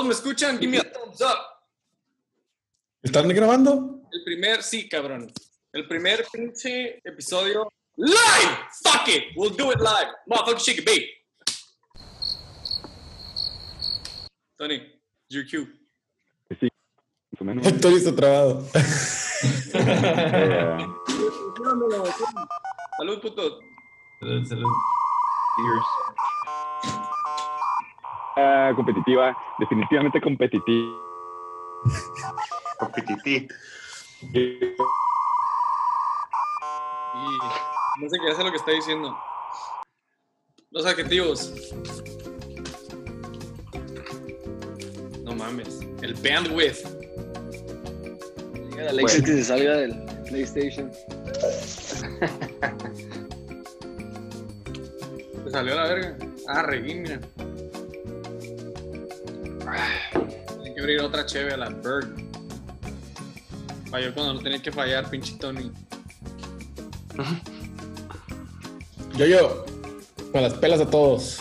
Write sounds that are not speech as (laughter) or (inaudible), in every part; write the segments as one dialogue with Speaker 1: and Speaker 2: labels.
Speaker 1: ¿Todos me escuchan? Give me a thumbs up.
Speaker 2: ¿Están grabando?
Speaker 1: El primer, sí, cabrón. El primer pinche episodio live. Fuck it. We'll do it live. Motherfucker, shake it, babe. Tony, your cue.
Speaker 3: Sí, más o menos.
Speaker 2: Estoy listo trabado.
Speaker 1: Salud, puto.
Speaker 4: Salud, salud.
Speaker 3: Ah, competitiva, definitivamente competitiva.
Speaker 4: Competitivo.
Speaker 1: Y no sé qué hace lo que está diciendo. Los adjetivos. No mames. El bandwidth.
Speaker 5: Diga que se salga del PlayStation. (laughs)
Speaker 1: Se salió a la verga. Ah, reguín, mira. Tiene que abrir otra cheve a la Bird. Falló cuando no tenía que fallar, pinche Tony. (laughs)
Speaker 2: Yo, yo, con las pelas a todos.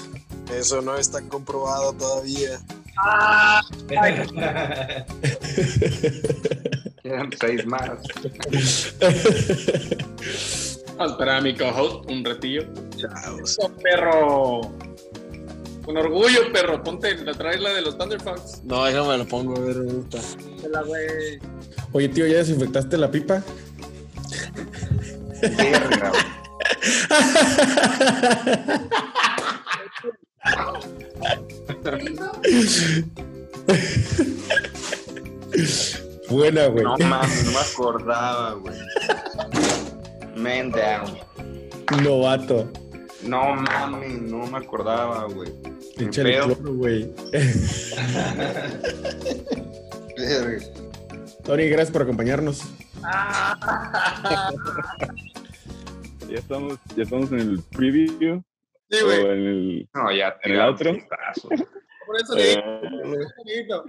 Speaker 6: Eso no está comprobado todavía. (laughs)
Speaker 4: Quedan seis más.
Speaker 1: Vamos a esperar a mi co-host un ratillo. Eso, perro. Con orgullo, perro. Ponte, la traes la de los Thunderfucks.
Speaker 5: No, déjame lo pongo a ver ahorita.
Speaker 1: La güey.
Speaker 2: Oye, tío, ¿ya desinfectaste la pipa?
Speaker 4: Verga.
Speaker 2: Buena, güey.
Speaker 4: No mames, no me acordaba, güey. Man down.
Speaker 2: Novato.
Speaker 4: No mames, no me acordaba, güey. Pedo.
Speaker 2: cloro, güey. Tony, gracias por acompañarnos.
Speaker 3: ya estamos, ya estamos en el preview
Speaker 1: Sí,
Speaker 3: o
Speaker 1: güey.
Speaker 3: en el
Speaker 4: No, ya
Speaker 3: ¿En el outro?
Speaker 4: putazos.
Speaker 1: Por eso le digo.
Speaker 3: eh,
Speaker 1: bonito.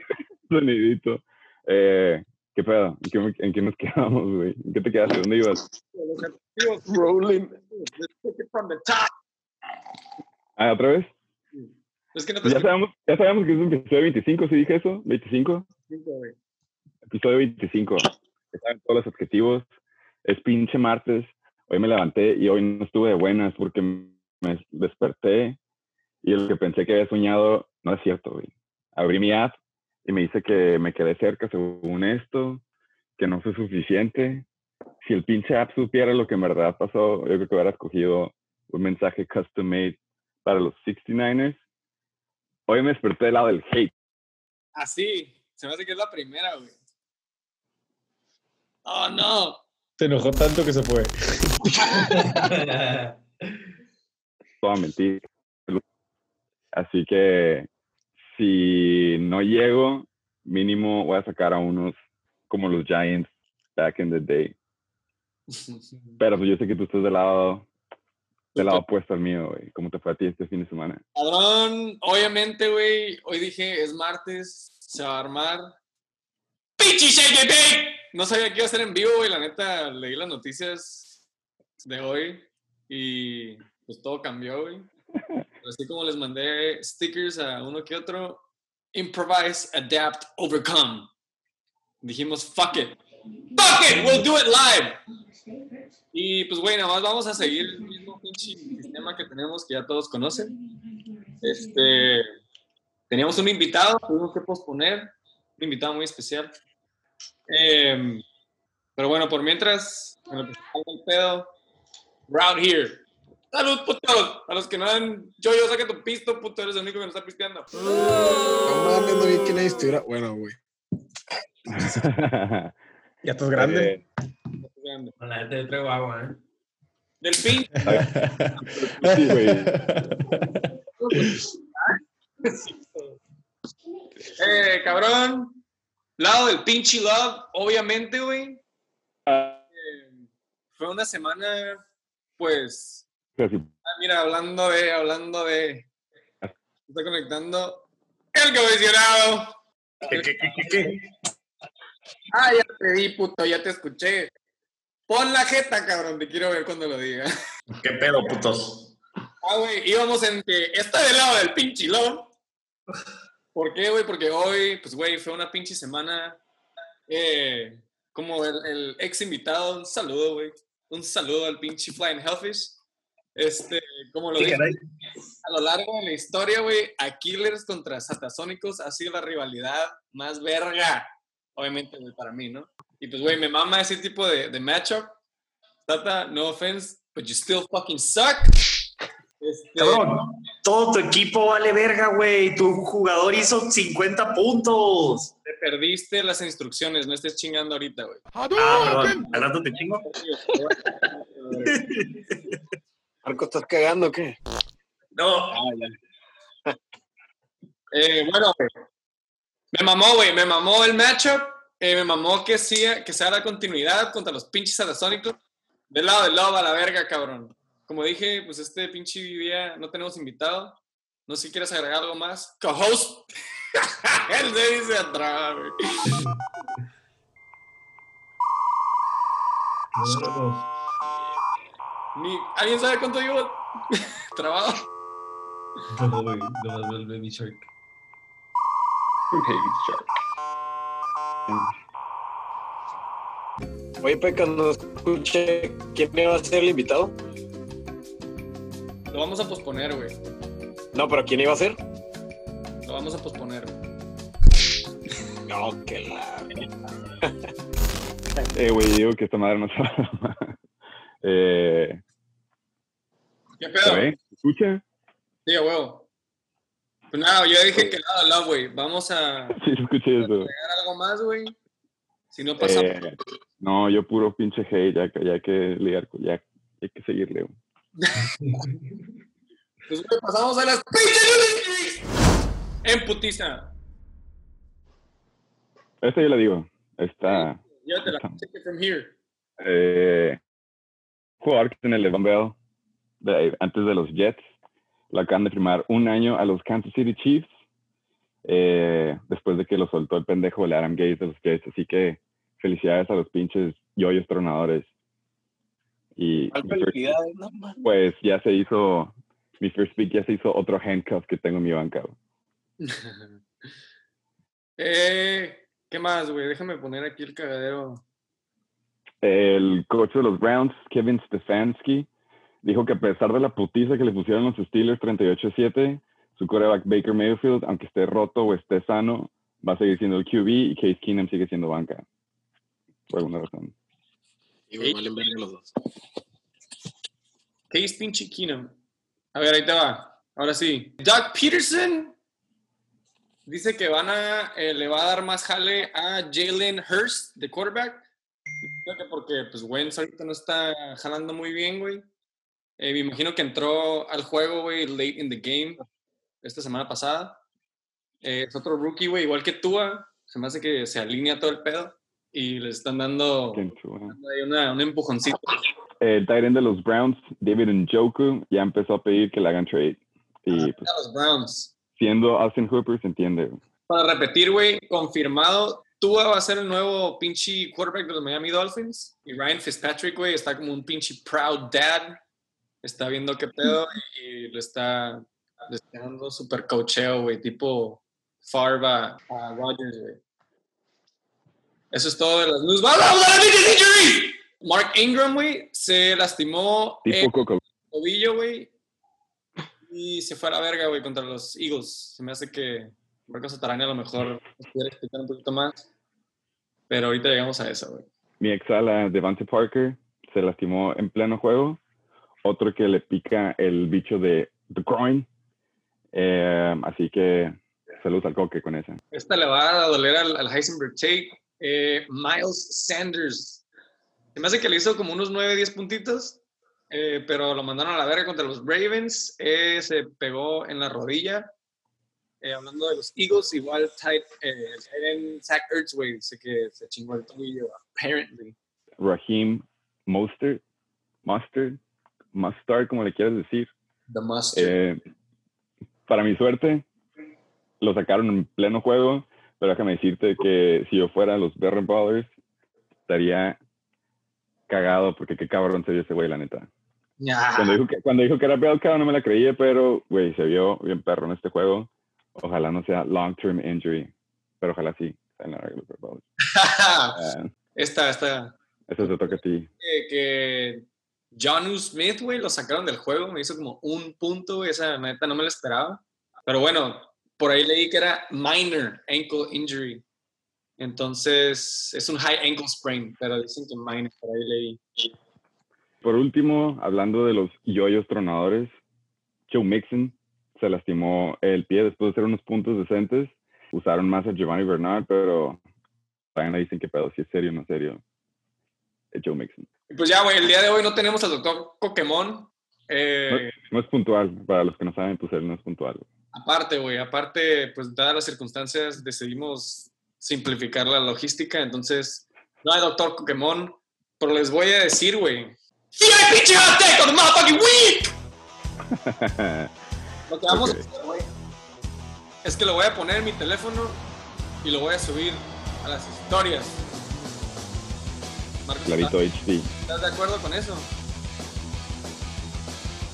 Speaker 3: sonidito. Eh, ¿Qué pedo? ¿En qué, me- en qué nos quedamos, güey? ¿En qué te quedaste? ¿Dónde ibas?
Speaker 5: Rolling.
Speaker 1: Let's take it from the top.
Speaker 3: Ah, ¿otra vez?
Speaker 1: Es que no te
Speaker 3: Pues ya sabemos, ya sabemos que es un episodio 25, ¿sí dije eso? ¿25?
Speaker 1: güey.
Speaker 3: Episodio 25. Están todos los objetivos. Es pinche martes. Hoy me levanté y hoy no estuve de buenas porque me desperté y lo que pensé que había soñado no es cierto, güey. Abrí mi app y me dice que me quedé cerca según esto, que no fue suficiente. Si el pinche app supiera lo que en verdad pasó, yo creo que hubiera escogido un mensaje custom made para los 69ers. Hoy me desperté del lado del hate.
Speaker 1: Así. Se me hace que es la primera, güey. Oh, no.
Speaker 2: Se enojó tanto que se fue. (laughs)
Speaker 3: toda mentira. Así que si no llego, mínimo voy a sacar a unos como los Giants back in the day. (laughs) Pero pues yo sé que tú estás del lado, del lado opuesto al mío, güey. ¿Cómo te fue a ti este fin de semana?
Speaker 1: Cabrón, obviamente, güey. Hoy dije, es martes, se va a armar. ¡Pichi! No sabía que iba a ser en vivo, güey. La neta, leí las noticias de hoy y pues todo cambió, güey. (laughs) Así como les mandé stickers a uno que otro, improvise, adapt, overcome. Dijimos, fuck it. Fuck it, we'll do it live. Y pues, güey, nada más vamos a seguir pinche sistema que tenemos, que ya todos conocen. Este, teníamos un invitado, tuvimos que posponer, un invitado muy especial. Em, pero bueno, por mientras, el pedo, round here. Salud, putos. A los que no dan yo, yo saca tu pisto, puto, eres el único que nos está pisteando.
Speaker 6: No mames, no vi que nadie estuviera. Bueno, güey. (laughs)
Speaker 2: Ya estás grande.
Speaker 3: Eh,
Speaker 4: Con la gente yo traigo agua, ¿eh?
Speaker 1: Del pin.
Speaker 3: sí, güey.
Speaker 1: Eh, cabrón. Lado del pinche love, obviamente, güey.
Speaker 3: Ah,
Speaker 1: Eh, fue una semana, pues. Ah, mira, hablando de, hablando de. Está conectando el comisionado.
Speaker 6: ¿Qué, qué, qué, qué, qué?
Speaker 1: Ah, ya te vi, puto, ya te escuché. Pon la jeta, cabrón, te quiero ver cuando lo diga.
Speaker 7: ¿Qué pedo, putos?
Speaker 1: Ah, güey, íbamos en que está del lado del pinche love. ¿Por qué, güey? Porque hoy, pues, güey, fue una pinche semana. eh, como el, el ex invitado, un saludo, güey. Un saludo al pinche Flying Hellfish. Este, como lo
Speaker 7: Sí,
Speaker 1: dije,
Speaker 7: caray.
Speaker 1: a lo largo de la historia, güey, Aquilers contra Satasónicos ha sido la rivalidad más verga. Obviamente, güey, para mí, ¿no? Y pues, güey, me mama ese tipo de, de matchup. Tata, no offense, but you still fucking suck. Este,
Speaker 7: Cabrón, todo tu equipo vale verga, güey. Tu jugador hizo 50 puntos.
Speaker 1: te perdiste las instrucciones, no estés chingando ahorita, güey.
Speaker 7: Ah, perdón. Al rato te chingo. (laughs)
Speaker 6: Marco, ¿estás cagando o qué?
Speaker 7: No,
Speaker 1: Eh, bueno. Me mamó, güey. Me mamó el matchup. eh, me mamó que, sea, que sea la continuidad contra los pinches satasónicos. Del lado del lado a la verga, cabrón. Como día, pues este pinche día no tenemos invitado. No sé si quieres agregar algo más. Co-host. (laughs) Él se dice atrás, güey. ¿Alguien sabe cuánto llevo (laughs) trabajo?
Speaker 8: No, güey, nomás veo Shark.
Speaker 6: Oye, Peca, no escuché quién iba a ser el invitado.
Speaker 1: Lo vamos a posponer, güey.
Speaker 6: No, pero ¿quién iba a ser?
Speaker 1: Lo vamos a posponer.
Speaker 6: No, que la. (laughs)
Speaker 3: Eh, güey, digo que esta madre no se va. Eh,
Speaker 1: ¿Qué
Speaker 3: ¿se
Speaker 1: pedo?
Speaker 3: ¿Escucha?
Speaker 1: Sí, a huevo. Pues nada, yo dije que nada, lado, güey. Vamos a (laughs)
Speaker 3: Sí, escuché eso.
Speaker 1: algo más, güey. Si no pasa.
Speaker 3: Eh, no, yo puro pinche hate, ya, que- ya hay que con- ya hay que seguirle. (laughs)
Speaker 1: Pues güey, pasamos a las pinches En putiza.
Speaker 3: Esta yo la digo. Está.
Speaker 1: Llévatela. Take it from here.
Speaker 3: Eh, jugador que tiene el Levan Bell de- antes de los Jets. Lo acaban de firmar un año a los Kansas City Chiefs. eh, después de que lo soltó el pendejo el Adam Gates de los Jets. Así que felicidades a los pinches yoyos tronadores. Y
Speaker 6: ¿Cuál
Speaker 3: mi first-
Speaker 6: felicidades? No,
Speaker 3: pues ya se hizo. Mi first pick ya se hizo otro handcuff que tengo en mi banca. (laughs)
Speaker 1: eh, ¿Qué más, güey? Déjame poner aquí el cagadero.
Speaker 3: El coach de los Browns, Kevin Stefanski, dijo que a pesar de la putiza que le pusieron los Steelers 38-7, su quarterback Baker Mayfield, aunque esté roto o esté sano, va a seguir siendo el QB y Case Keenum sigue siendo banca. Por alguna razón.
Speaker 6: Y me valen verga los dos.
Speaker 1: Case pinche Keenum. A ver, ahí te va. Ahora sí. Doug Peterson dice que van a, eh, le va a dar más jale a Jalen Hurst de quarterback. Creo que porque, pues, Wentz ahorita no está jalando muy bien, güey. Eh, me imagino que entró al juego, güey, late in the game, esta semana pasada. Eh, es otro rookie, güey, igual que Tua. Se me hace que se alinea todo el pedo y le están dando una, un empujoncito.
Speaker 3: El tight end de los Browns, David Njoku, ya empezó a pedir que le hagan trade. Y pues,
Speaker 1: A los Browns.
Speaker 3: siendo Austin Hooper, se entiende.
Speaker 1: Para repetir, güey, confirmado, Tua va a ser el nuevo pinche quarterback de los Miami Dolphins. Y Ryan Fitzpatrick, güey, está como un pinche proud dad. Está viendo qué pedo y, le está, le está dando super cocheo, güey, tipo Favre a, Rodgers, güey. Eso es todo de las news. Mark Ingram, güey, se lastimó el
Speaker 3: Tipo Coco.
Speaker 1: tobillo, güey. Y se fue a la verga, güey, contra los Eagles. Se me hace que Marcos Atarani a lo mejor nos pudiera explicar un poquito más. Pero ahorita llegamos a eso, güey.
Speaker 3: Mi ex ala, Devante Parker, se lastimó en pleno juego. Otro que le pica el bicho de The Groin. Eh, así que salud al coque con esa.
Speaker 1: Esta le va a doler al, al Heisenberg Tate. Eh, Miles Sanders. Se me hace que le hizo como unos 9, 10 puntitos. eh, pero lo mandaron a la verga contra los Ravens. eh, se pegó en la rodilla. Eh, hablando de los Eagles, igual tight, eh, end Zach Ertz, güey, dice que se chingó el tobillo, apparently.
Speaker 3: Raheem Mostert, Mustard, Mustard, como le quieras decir.
Speaker 1: The mustard.
Speaker 3: Eh, para mi suerte, lo sacaron en pleno juego, pero déjame decirte que si yo fuera los Berry Brothers, estaría cagado porque qué cabrón se vio ese güey, la neta.
Speaker 1: Ya.
Speaker 3: Cuando dijo que, cuando dijo que era Bell Cow no me la creía, pero, güey, se vio bien perro en este juego. Ojalá no sea long-term injury, pero ojalá sí. en la season. (laughs) Ah,
Speaker 1: esta, esta.
Speaker 3: eso te toca a ti.
Speaker 1: que, que John Smith, güey, lo sacaron del juego, me hizo como un punto, güey, esa neta no me la esperaba. Pero bueno, por ahí leí que era minor ankle injury. Entonces, es un high ankle sprain, pero dicen que minor, por ahí leí.
Speaker 3: Por último, hablando de los yoyos tronadores, Joe Mixon se lastimó el pie después de hacer unos puntos decentes. Usaron más a Giovanni Bernard, pero también le dicen que pedo, si es serio o no serio. Joe Mixon.
Speaker 1: Pues ya, güey, el día de hoy no tenemos al doctor Pokémon. Eh,
Speaker 3: No es puntual, para los que no saben, pues él no es puntual.
Speaker 1: aparte, güey, aparte, pues dadas las circunstancias, decidimos simplificar la logística. Entonces, no hay doctor Pokémon, pero les voy a decir, güey. ¡Sí hay pinche hot take of the motherfucking week! (laughs) Lo que vamos
Speaker 3: Ok.
Speaker 1: a hacer, güey, es que lo voy a poner en mi teléfono y lo voy a subir a las historias. Marcos,
Speaker 3: Clavito HD.
Speaker 1: ¿Estás de acuerdo con eso?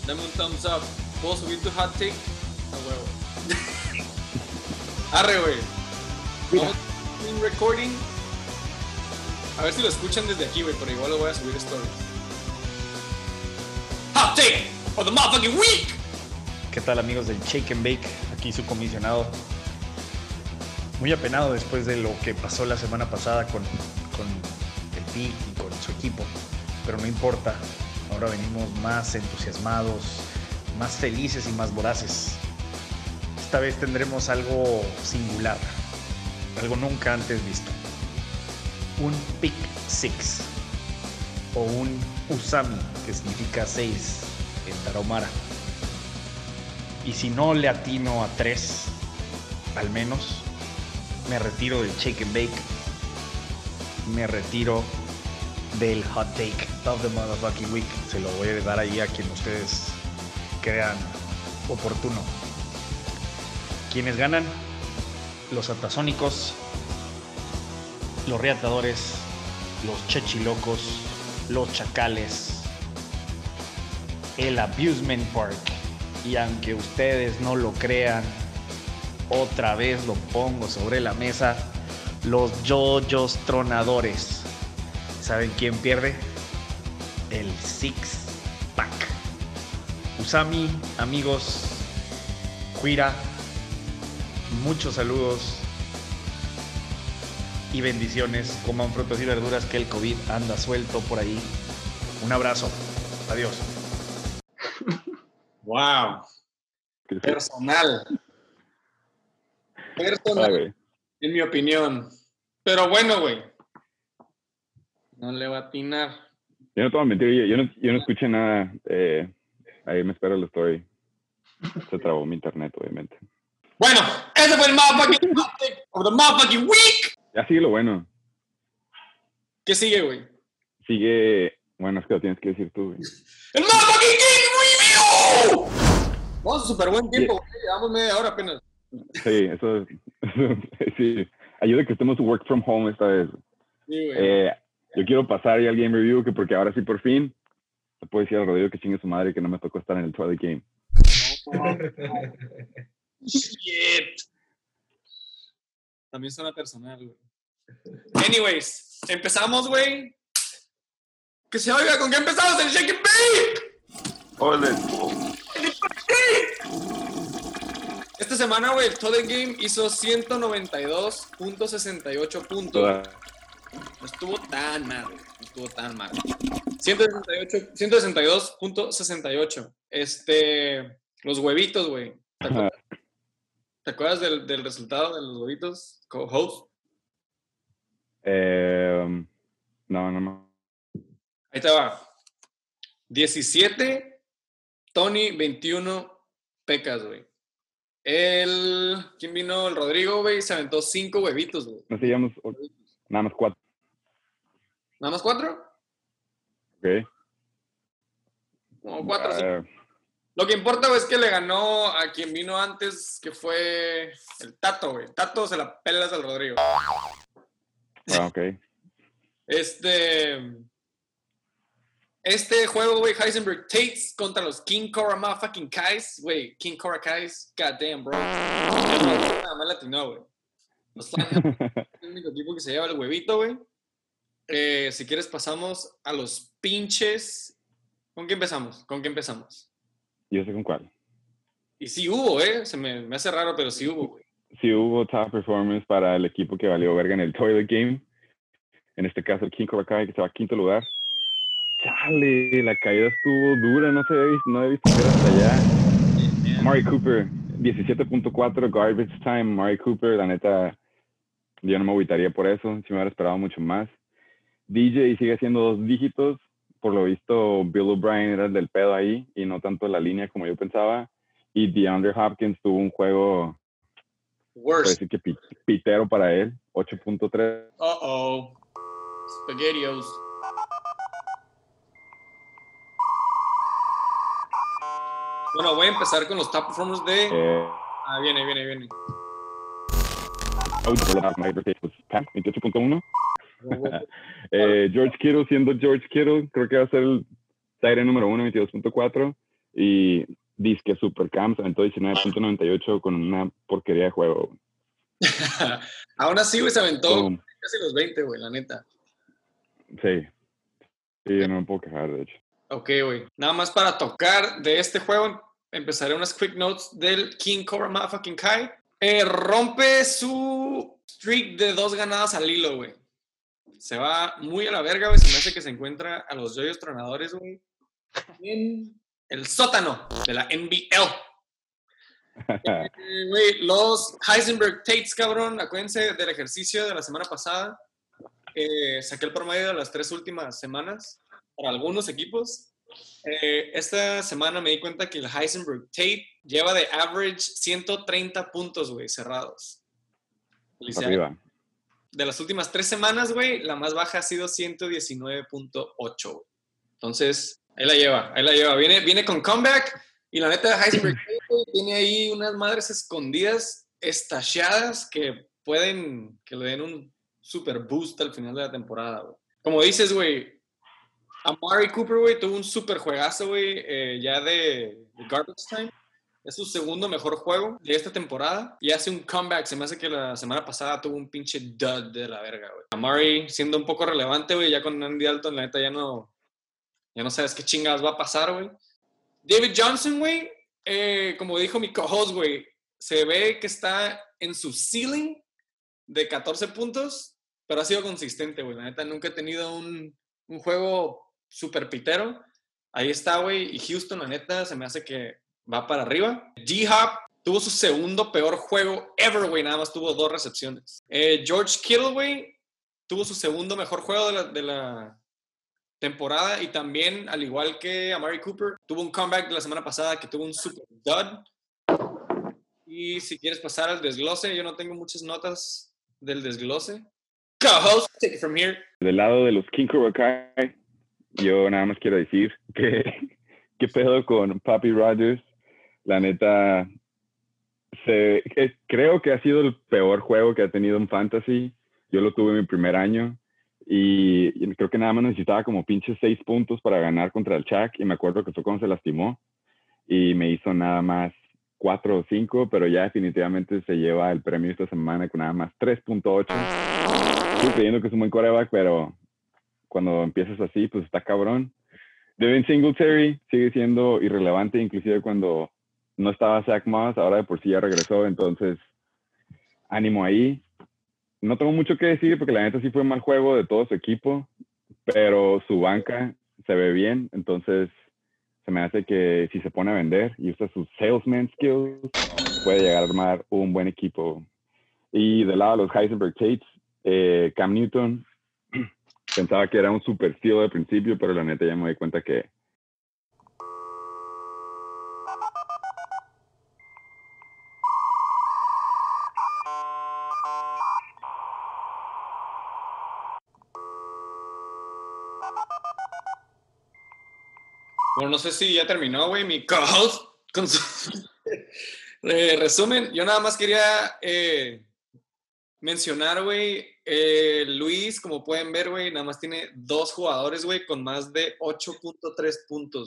Speaker 1: Dame un thumbs up. ¿Puedo subir tu hot take? A huevo. (laughs) Arre, güey. Vamos a un recording. A ver si lo escuchan desde aquí, güey, pero igual lo voy a subir a stories. Hot take for the motherfucking week.
Speaker 9: ¿Qué tal amigos del Shake and Bake? Aquí su comisionado. Muy apenado después de lo que pasó la semana pasada con, con y con su equipo. Pero no importa. Ahora venimos más entusiasmados, más felices y más voraces. Esta vez tendremos algo singular. Algo nunca antes visto. Un Pick Six. O un Usami, que significa 6 en Tarahumara. Y si no le atino a tres, al menos, me retiro del shake and bake. Me retiro del hot take of the motherfucking week. Se lo voy a dar ahí a quien ustedes crean oportuno. ¿Quiénes ganan? Los atasónicos, los reatadores, los chechilocos, los chacales, el abusement park. Y aunque ustedes no lo crean, otra vez lo pongo sobre la mesa, los yoyos tronadores. ¿Saben quién pierde? El Six Pack. Usami, amigos, Cuira, muchos saludos y bendiciones. Coman frutas y verduras que el COVID anda suelto por ahí. Un abrazo. Adiós. (laughs)
Speaker 1: Wow. Personal. Personal,
Speaker 3: güey.
Speaker 1: en mi opinión. Pero bueno, güey. No le va a atinar.
Speaker 3: Yo no te voy a mentir, yo, yo no, yo no escuché nada. eh, ahí me espera la story. Se trabó mi internet, obviamente.
Speaker 1: Bueno, ese fue el motherfucking of the motherfucking week.
Speaker 3: Ya sigue lo bueno.
Speaker 1: ¿Qué sigue, güey?
Speaker 3: Sigue. Bueno, es que lo tienes que decir tú, güey.
Speaker 1: ¡El motherfucking game review! Vamos a súper buen tiempo, güey. Llevamos media hora apenas.
Speaker 3: Sí, eso, eso (laughs) sí. Ayuda que estemos work from home esta vez.
Speaker 1: Sí, güey.
Speaker 3: Eh, yo quiero pasar ya al game review, que porque ahora sí por fin se puede decir al Rodrigo que chingue su madre que no me tocó estar en el Twilight Game.
Speaker 1: Shit. También suena personal, güey. Anyways, empezamos, güey. Que se oiga con qué empezamos el Shake and Bake.
Speaker 4: Ole.
Speaker 1: Esta semana, güey, el Total Game hizo 192.68 puntos. No estuvo tan mal. No estuvo tan mal. 168 162.68. Este, los huevitos, güey. ¿Te acuerdas, ¿Te acuerdas del, del resultado de los huevitos? Co-host.
Speaker 3: Eh, no, no, no.
Speaker 1: Ahí te va. 17, Tony, 21, Pecas, güey. El, ¿quién vino? El Rodrigo, güey, se aventó 5 huevitos, güey.
Speaker 3: No sigamos nada más cuatro.
Speaker 1: ¿Nada más 4?
Speaker 3: Ok.
Speaker 1: Como 4,
Speaker 3: Eh,
Speaker 1: Lo que importa, güey, es que le ganó a quien vino antes, que fue el Tato, güey. Tato se la pelas al Rodrigo.
Speaker 3: ah, ok.
Speaker 1: Este. Este juego, güey, Heisenberg Tates contra los King Cobra motherfucking Kais, güey, King Cobra Kais, goddamn, bro. Nada más latino, güey. Los es el (laughs) único equipo que se lleva el huevito, güey. Eh, si quieres, pasamos a los pinches. ¿Con qué empezamos? ¿Con qué empezamos?
Speaker 3: Yo sé con cuál.
Speaker 1: Y sí hubo, ¿eh? Se me, me hace raro, pero sí hubo, güey.
Speaker 3: Sí hubo top performance para el equipo que valió verga en el Toilet Game. En este caso, el King Cobra que estaba a quinto lugar. Chale, la caída estuvo dura, no se había visto, no había visto hasta allá. Mari Cooper, 17.4 garbage time. Mari Cooper, la neta, yo no me agüitaría por eso, si me hubiera esperado mucho más. DJ sigue haciendo dos dígitos. Por lo visto, Bill O'Brien era el del pedo ahí y no tanto la línea como yo pensaba. Y DeAndre Hopkins tuvo un juego, puede
Speaker 1: Worst.
Speaker 3: decir que pi- pitero para él, 8.3.
Speaker 1: Uh-oh. Spaghettios. Bueno, voy a empezar con los top performers de...
Speaker 3: Eh,
Speaker 1: Ah, viene, viene, viene.
Speaker 3: out por la Mike Verstappen, pues, Pat, 28.1. (laughs) Eh, George Kittle siendo George Kittle, creo que va a ser el Tyre número uno, 22.4. Y Disque Supercamp, aventó 19.98 con una porquería de juego. (laughs)
Speaker 1: Aún así, güey, se aventó casi los 20, güey, la neta.
Speaker 3: sí. Sí, yo no me puedo quejar, de hecho.
Speaker 1: Ok, güey. Nada más para tocar de este juego, empezaré unas quick notes del King Cobra Motherfucking Kai. Eh, rompe su streak de dos ganadas al hilo, güey. Se va muy a la verga, güey. Se me hace que se encuentra a los yoyos tronadores, güey. En el sótano de la NBL. Eh, los Heisenberg Tates, cabrón, acuérdense del ejercicio de la semana pasada. Eh, saqué el promedio de las tres últimas semanas para algunos equipos. Eh, esta semana me di cuenta que el Heisenberg Tate lleva de average 130 puntos, güey, cerrados. Felicidades. De las últimas tres semanas, güey, la más baja ha sido 119.8, güey. Entonces, ahí la lleva, ahí la lleva. Viene, viene con comeback y la neta de Heisenberg tiene ahí unas madres escondidas, estacheadas, que pueden que le den un super boost al final de la temporada, güey. Como dices, güey, Amari Cooper, güey, tuvo un super juegazo, güey, eh, ya de, de Garbage Time. Es su segundo mejor juego de esta temporada y hace un comeback. Se me hace que la semana pasada tuvo un pinche dud de la verga, güey. Amari siendo un poco relevante, güey, ya con Andy Dalton, la neta ya no, ya no sabes qué chingadas va a pasar, güey. David Johnson, güey, eh, como dijo mi co-host, güey, se ve que está en su ceiling de 14 puntos, pero ha sido consistente, güey. La neta nunca he tenido un, un juego super pitero. Ahí está, güey. Y Houston, la neta, se me hace que va para arriba. D-Hop tuvo su segundo peor juego ever, güey. Nada más tuvo dos recepciones. Eh, George Kittle, güey, tuvo su segundo mejor juego de la, de la temporada. Y también, al igual que Amari Cooper, tuvo un comeback la semana pasada que tuvo un super dud. Y si quieres pasar al desglose, yo no tengo muchas notas del desglose. Co-host, take it from here.
Speaker 3: Del lado de los King Cobra yo nada más quiero decir que (laughs) qué pedo con Papi Rogers. La neta, se, eh, creo que ha sido el peor juego que ha tenido en Fantasy. Yo lo tuve en mi primer año y, y creo que nada más necesitaba como pinches seis puntos para ganar contra el Chuck y me acuerdo que fue cuando se lastimó y me hizo nada más cuatro o cinco, pero ya definitivamente se lleva el premio esta semana con nada más 3.8. Estoy creyendo que es un buen coreback, pero cuando empiezas así, pues está cabrón. Devin Singletary sigue siendo irrelevante, inclusive cuando no estaba Zach Moss, ahora de por sí ya regresó, entonces ánimo ahí. No tengo mucho que decir porque la neta sí fue mal juego de todo su equipo, pero su banca se ve bien, entonces se me hace que si se pone a vender y usa sus salesman skills, puede llegar a armar un buen equipo. Y del lado de los Heisenberg Tates, eh, Cam Newton, (clears throat) pensaba que era un super steal de principio, pero la neta ya me di cuenta que
Speaker 1: Bueno, no sé si ya terminó, güey, mi co-host con su (laughs) Eh, resumen. Yo nada más quería eh, mencionar, güey, eh, Luis, como pueden ver, güey, nada más tiene dos jugadores, güey, con más de 8.3 puntos.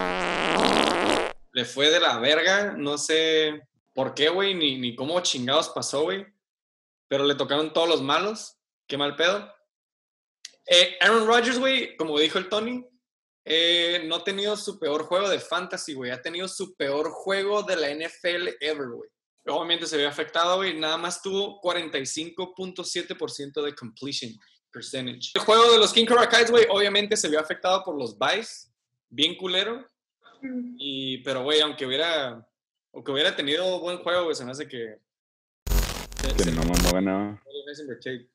Speaker 1: Le fue de la verga, no sé por qué, güey, ni, ni cómo chingados pasó, güey. Pero le tocaron todos los malos. Qué mal pedo. Aaron Rodgers, güey, como dijo el Tony, eh, no ha tenido su peor juego de fantasy, güey. Ha tenido su peor juego de la NFL ever, güey. Obviamente se ve afectado, güey. Nada más tuvo 45.7% de completion percentage. El juego de los King Cobra güey, obviamente se vio afectado por los buys. Bien culero. Y, pero, güey, aunque hubiera, aunque hubiera tenido buen juego, güey, se me hace que...
Speaker 3: Que no mamó ganaba.
Speaker 1: Heisenberg Tate.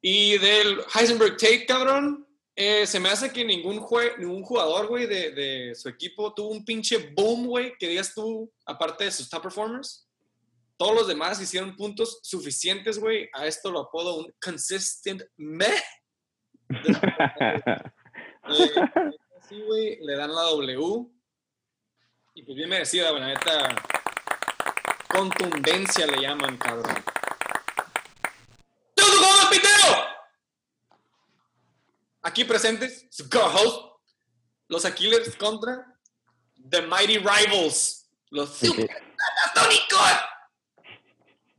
Speaker 1: Y del Heisenberg Tate, cabrón, eh, se me hace que ningún, jue- ningún jugador, güey, de, de su equipo tuvo un pinche boom, güey, que digas tú, aparte de sus top performers. Todos los demás hicieron puntos suficientes, güey. A esto lo apodo un consistent meh. (laughs) Eh, sí, güey, le dan la W. Y pues bien merecida, güey, la neta. Contundencia le llaman, cabrón. ¡Tú, jugador pitero! Aquí presentes, su co-host, los Aquiles contra The Mighty Rivals. Los. Supertatónicos.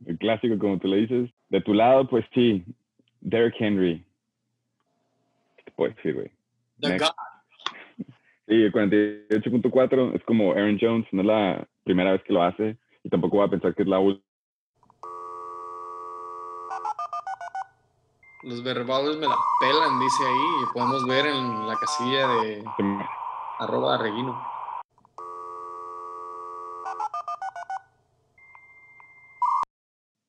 Speaker 3: El clásico, como tú le dices. De tu lado, pues sí, Derrick Henry. ¿Qué te puedo decir, güey?
Speaker 1: The
Speaker 3: Next.
Speaker 1: God. (laughs)
Speaker 3: Sí, el 48.4 es como Aaron Jones, no es la primera vez que lo hace y tampoco va a pensar que es la última.
Speaker 1: Los verbales me la pelan, dice ahí. Y podemos ver en la casilla de arroba reguino.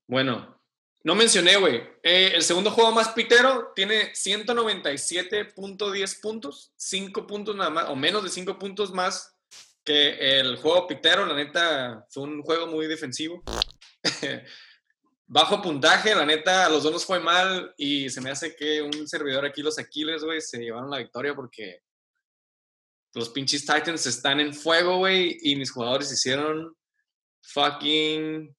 Speaker 1: Bueno, no mencioné, güey. Eh, el segundo juego más pitero tiene 197.10 puntos, 5 puntos nada más, o menos de 5 puntos más que el juego pitero. La neta, fue un juego muy defensivo. (laughs) Bajo puntaje, la neta, a los dos nos fue mal y se me hace que un servidor aquí, los Aquiles, güey, se llevaron la victoria porque los pinches Titans están en fuego, güey, y mis jugadores hicieron fucking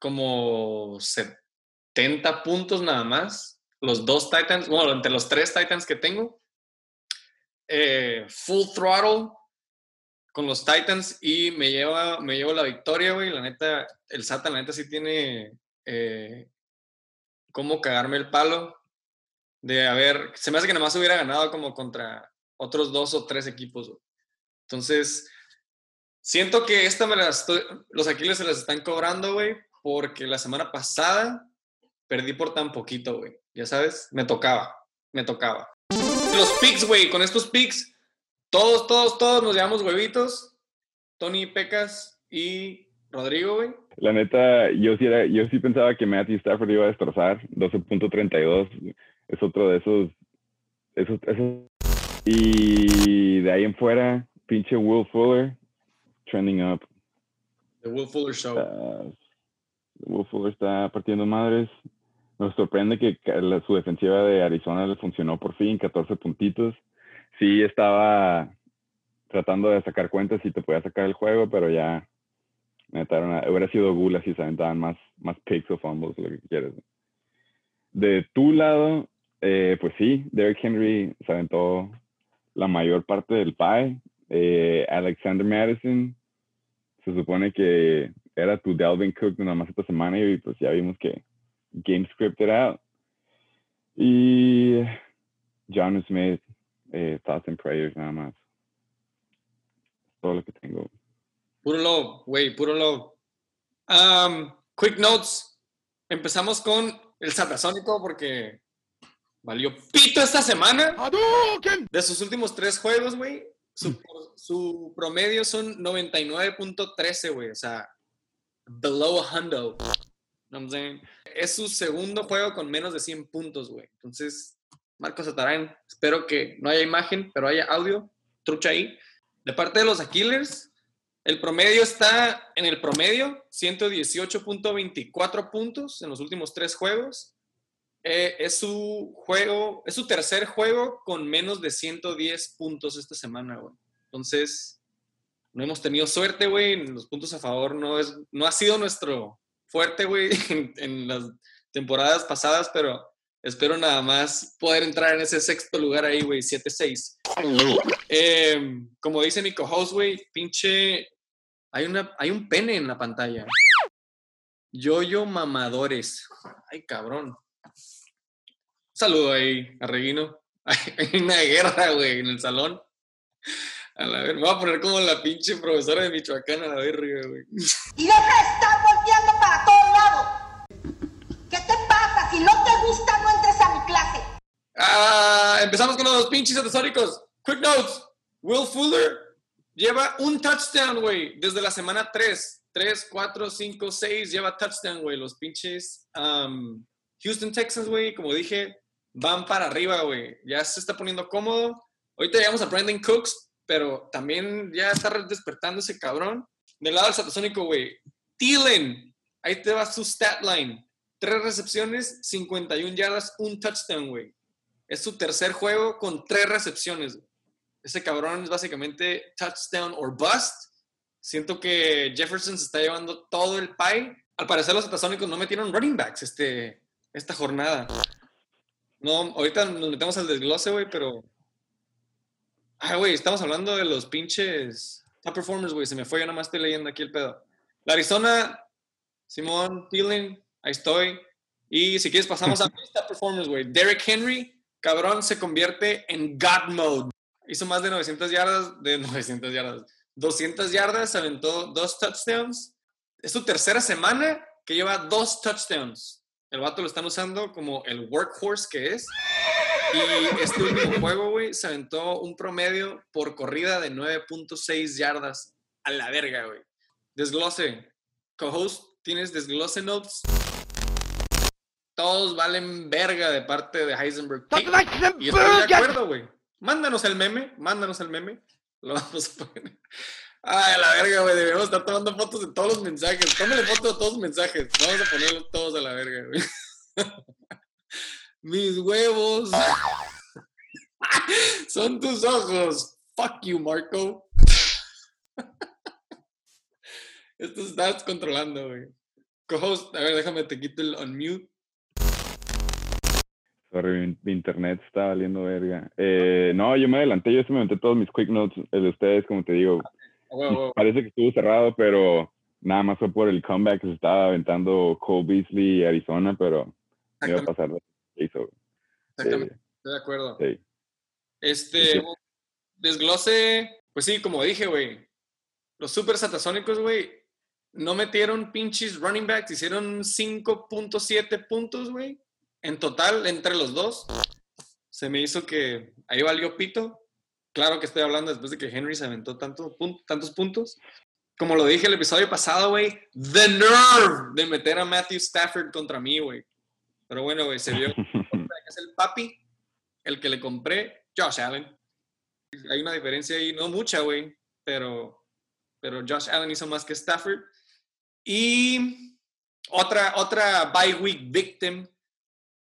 Speaker 1: como 70 puntos nada más. Los dos Titans, bueno, entre los tres Titans que tengo, eh, full throttle con los Titans y me lleva me llevo la victoria, güey. La neta, el Satan, la neta sí tiene eh, cómo cagarme el palo de haber, se me hace que nada más hubiera ganado como contra otros dos o tres equipos. Entonces, siento que esta me la estoy, los Aquiles se las están cobrando, güey, porque la semana pasada perdí por tan poquito, güey. Ya sabes, me tocaba, me tocaba. Los picks, güey, con estos picks, todos, todos, todos nos llevamos huevitos. Tony Pecas y Rodrigo, güey.
Speaker 3: La neta, yo sí, era, yo sí pensaba que Matthew Stafford iba a destrozar. 12.32 es otro de esos, esos, esos. Y de ahí en fuera, pinche Will Fuller, trending up.
Speaker 1: The Will Fuller Show.
Speaker 3: Uh, Will Fuller está partiendo madres. Nos sorprende que la- su defensiva de Arizona le funcionó por fin, 14 puntitos. Sí estaba tratando de sacar cuentas si te podía sacar el juego, pero ya neta, una- hubiera sido gula si se aventaban más, más picks o fumbles, lo que quieras. De tu lado, eh, pues sí, Derrick Henry se aventó la mayor parte del pie. Eh, Alexander Madison, se supone que era tu Dalvin Cook nada más esta semana y pues ya vimos que game scripted out. Y John Smith, eh, thoughts and prayers nada más. Todo lo que tengo.
Speaker 1: Puro low, güey, puro low. Um, quick notes. Empezamos con el satasónico porque valió pito esta semana. De sus últimos tres juegos, güey, su, su promedio son 99.13, güey. O sea, below a hundo. I'm saying? Es su segundo juego con menos de 100 puntos, güey. Entonces, Marcos Atarán, espero que no haya imagen, pero haya audio. Trucha ahí. De parte de los Aquilers, el promedio está en el promedio, 118.24 puntos en los últimos tres juegos. Eh, es su juego, es su tercer juego con menos de 110 puntos esta semana, güey. Entonces, no hemos tenido suerte, güey. Los puntos a favor no, es, no ha sido nuestro fuerte, güey, (laughs) en, en las temporadas pasadas, pero espero nada más poder entrar en ese sexto lugar ahí, güey, 7-6. Eh, como dice mi co-host, güey, pinche, hay, una, hay un pene en la pantalla. Yo-yo mamadores. Ay, cabrón. Un saludo ahí a Reguino. (laughs) Hay una guerra, güey, en el salón. A la ver, me voy a poner como la pinche profesora de Michoacán a la verga, güey.
Speaker 10: Y deja de estar volteando para todos lados. ¿Qué te pasa? Si no te gusta, no entres a mi clase.
Speaker 1: Ah, empezamos con los pinches atesóricos. Quick notes. Will Fuller lleva un touchdown, güey, desde la semana 3. 3, 4, 5, 6, lleva touchdown, güey. Los pinches um, Houston Texans, güey, como dije, van para arriba, güey. Ya se está poniendo cómodo. Ahorita llegamos a Brandon Cooks, pero también ya está despertando ese cabrón. Del lado del satasónico, güey. Thielen, ahí te va su stat line. Tres recepciones, 51 yardas, un touchdown, güey. Es su tercer juego con tres recepciones. Ese cabrón es básicamente touchdown or bust. Siento que Jefferson se está llevando todo el pie. Al parecer los satasónicos no metieron running backs este, esta jornada. No, ahorita nos metemos al desglose, güey, pero Ay, güey, estamos hablando de los pinches top performers, güey. Se me fue, yo nada más estoy leyendo aquí el pedo. La Arizona, Simón, Thielen, ahí estoy. Y si quieres pasamos a (laughs) mis top performers, güey. Derrick Henry, cabrón, se convierte en God mode. Hizo más de 900 yardas, de (laughs) 900 yardas, 200 yardas, aventó dos touchdowns. Es su tercera semana que lleva dos touchdowns. El vato lo están usando como el workhorse que es. Y este último (laughs) juego, güey, se aventó un promedio por corrida de 9.6 yardas. A la verga, güey. Desglose. Co-host, ¿tienes desglose notes? Todos valen verga de parte de Heisenberg. Y estoy de acuerdo, güey. Mándanos el meme, mándanos el meme. Lo vamos a poner. Ay, a la verga, güey. Debemos estar tomando fotos de todos los mensajes. Tómale fotos de todos los mensajes. Vamos a ponerlos todos a la verga, güey. (laughs) Mis huevos. (laughs) Son tus ojos. Fuck you, Marco. (laughs) Esto estás controlando, güey. Co-host, a ver, déjame, te quito el unmute.
Speaker 3: Sorry, mi, internet está valiendo verga. Eh, no, yo me adelanté, yo me aventé todos mis quick notes, el de ustedes, como te digo.
Speaker 1: A huevo, a huevo.
Speaker 3: Parece que estuvo cerrado, pero nada más fue por el comeback que se estaba aventando Cole Beasley y Arizona, pero me iba a pasar hizo.
Speaker 1: Exactamente, estoy de acuerdo.
Speaker 3: Sí.
Speaker 1: Este,
Speaker 3: Sí.
Speaker 1: desglose, pues sí, como dije, güey. Los super satasónicos, güey, no metieron pinches running backs, hicieron 5.7 puntos, güey. En total, entre los dos. Se me hizo que ahí valió pito. Claro que estoy hablando después de que Henry se aventó tanto tantos puntos. Como lo dije el episodio pasado, güey, the nerve de meter a Matthew Stafford contra mí, güey. Pero bueno, güey, se vio (laughs) que es el papi, el que le compré, Josh Allen. Hay una diferencia ahí, no mucha, güey, pero, pero Josh Allen hizo más que Stafford. Y otra, otra bye week victim,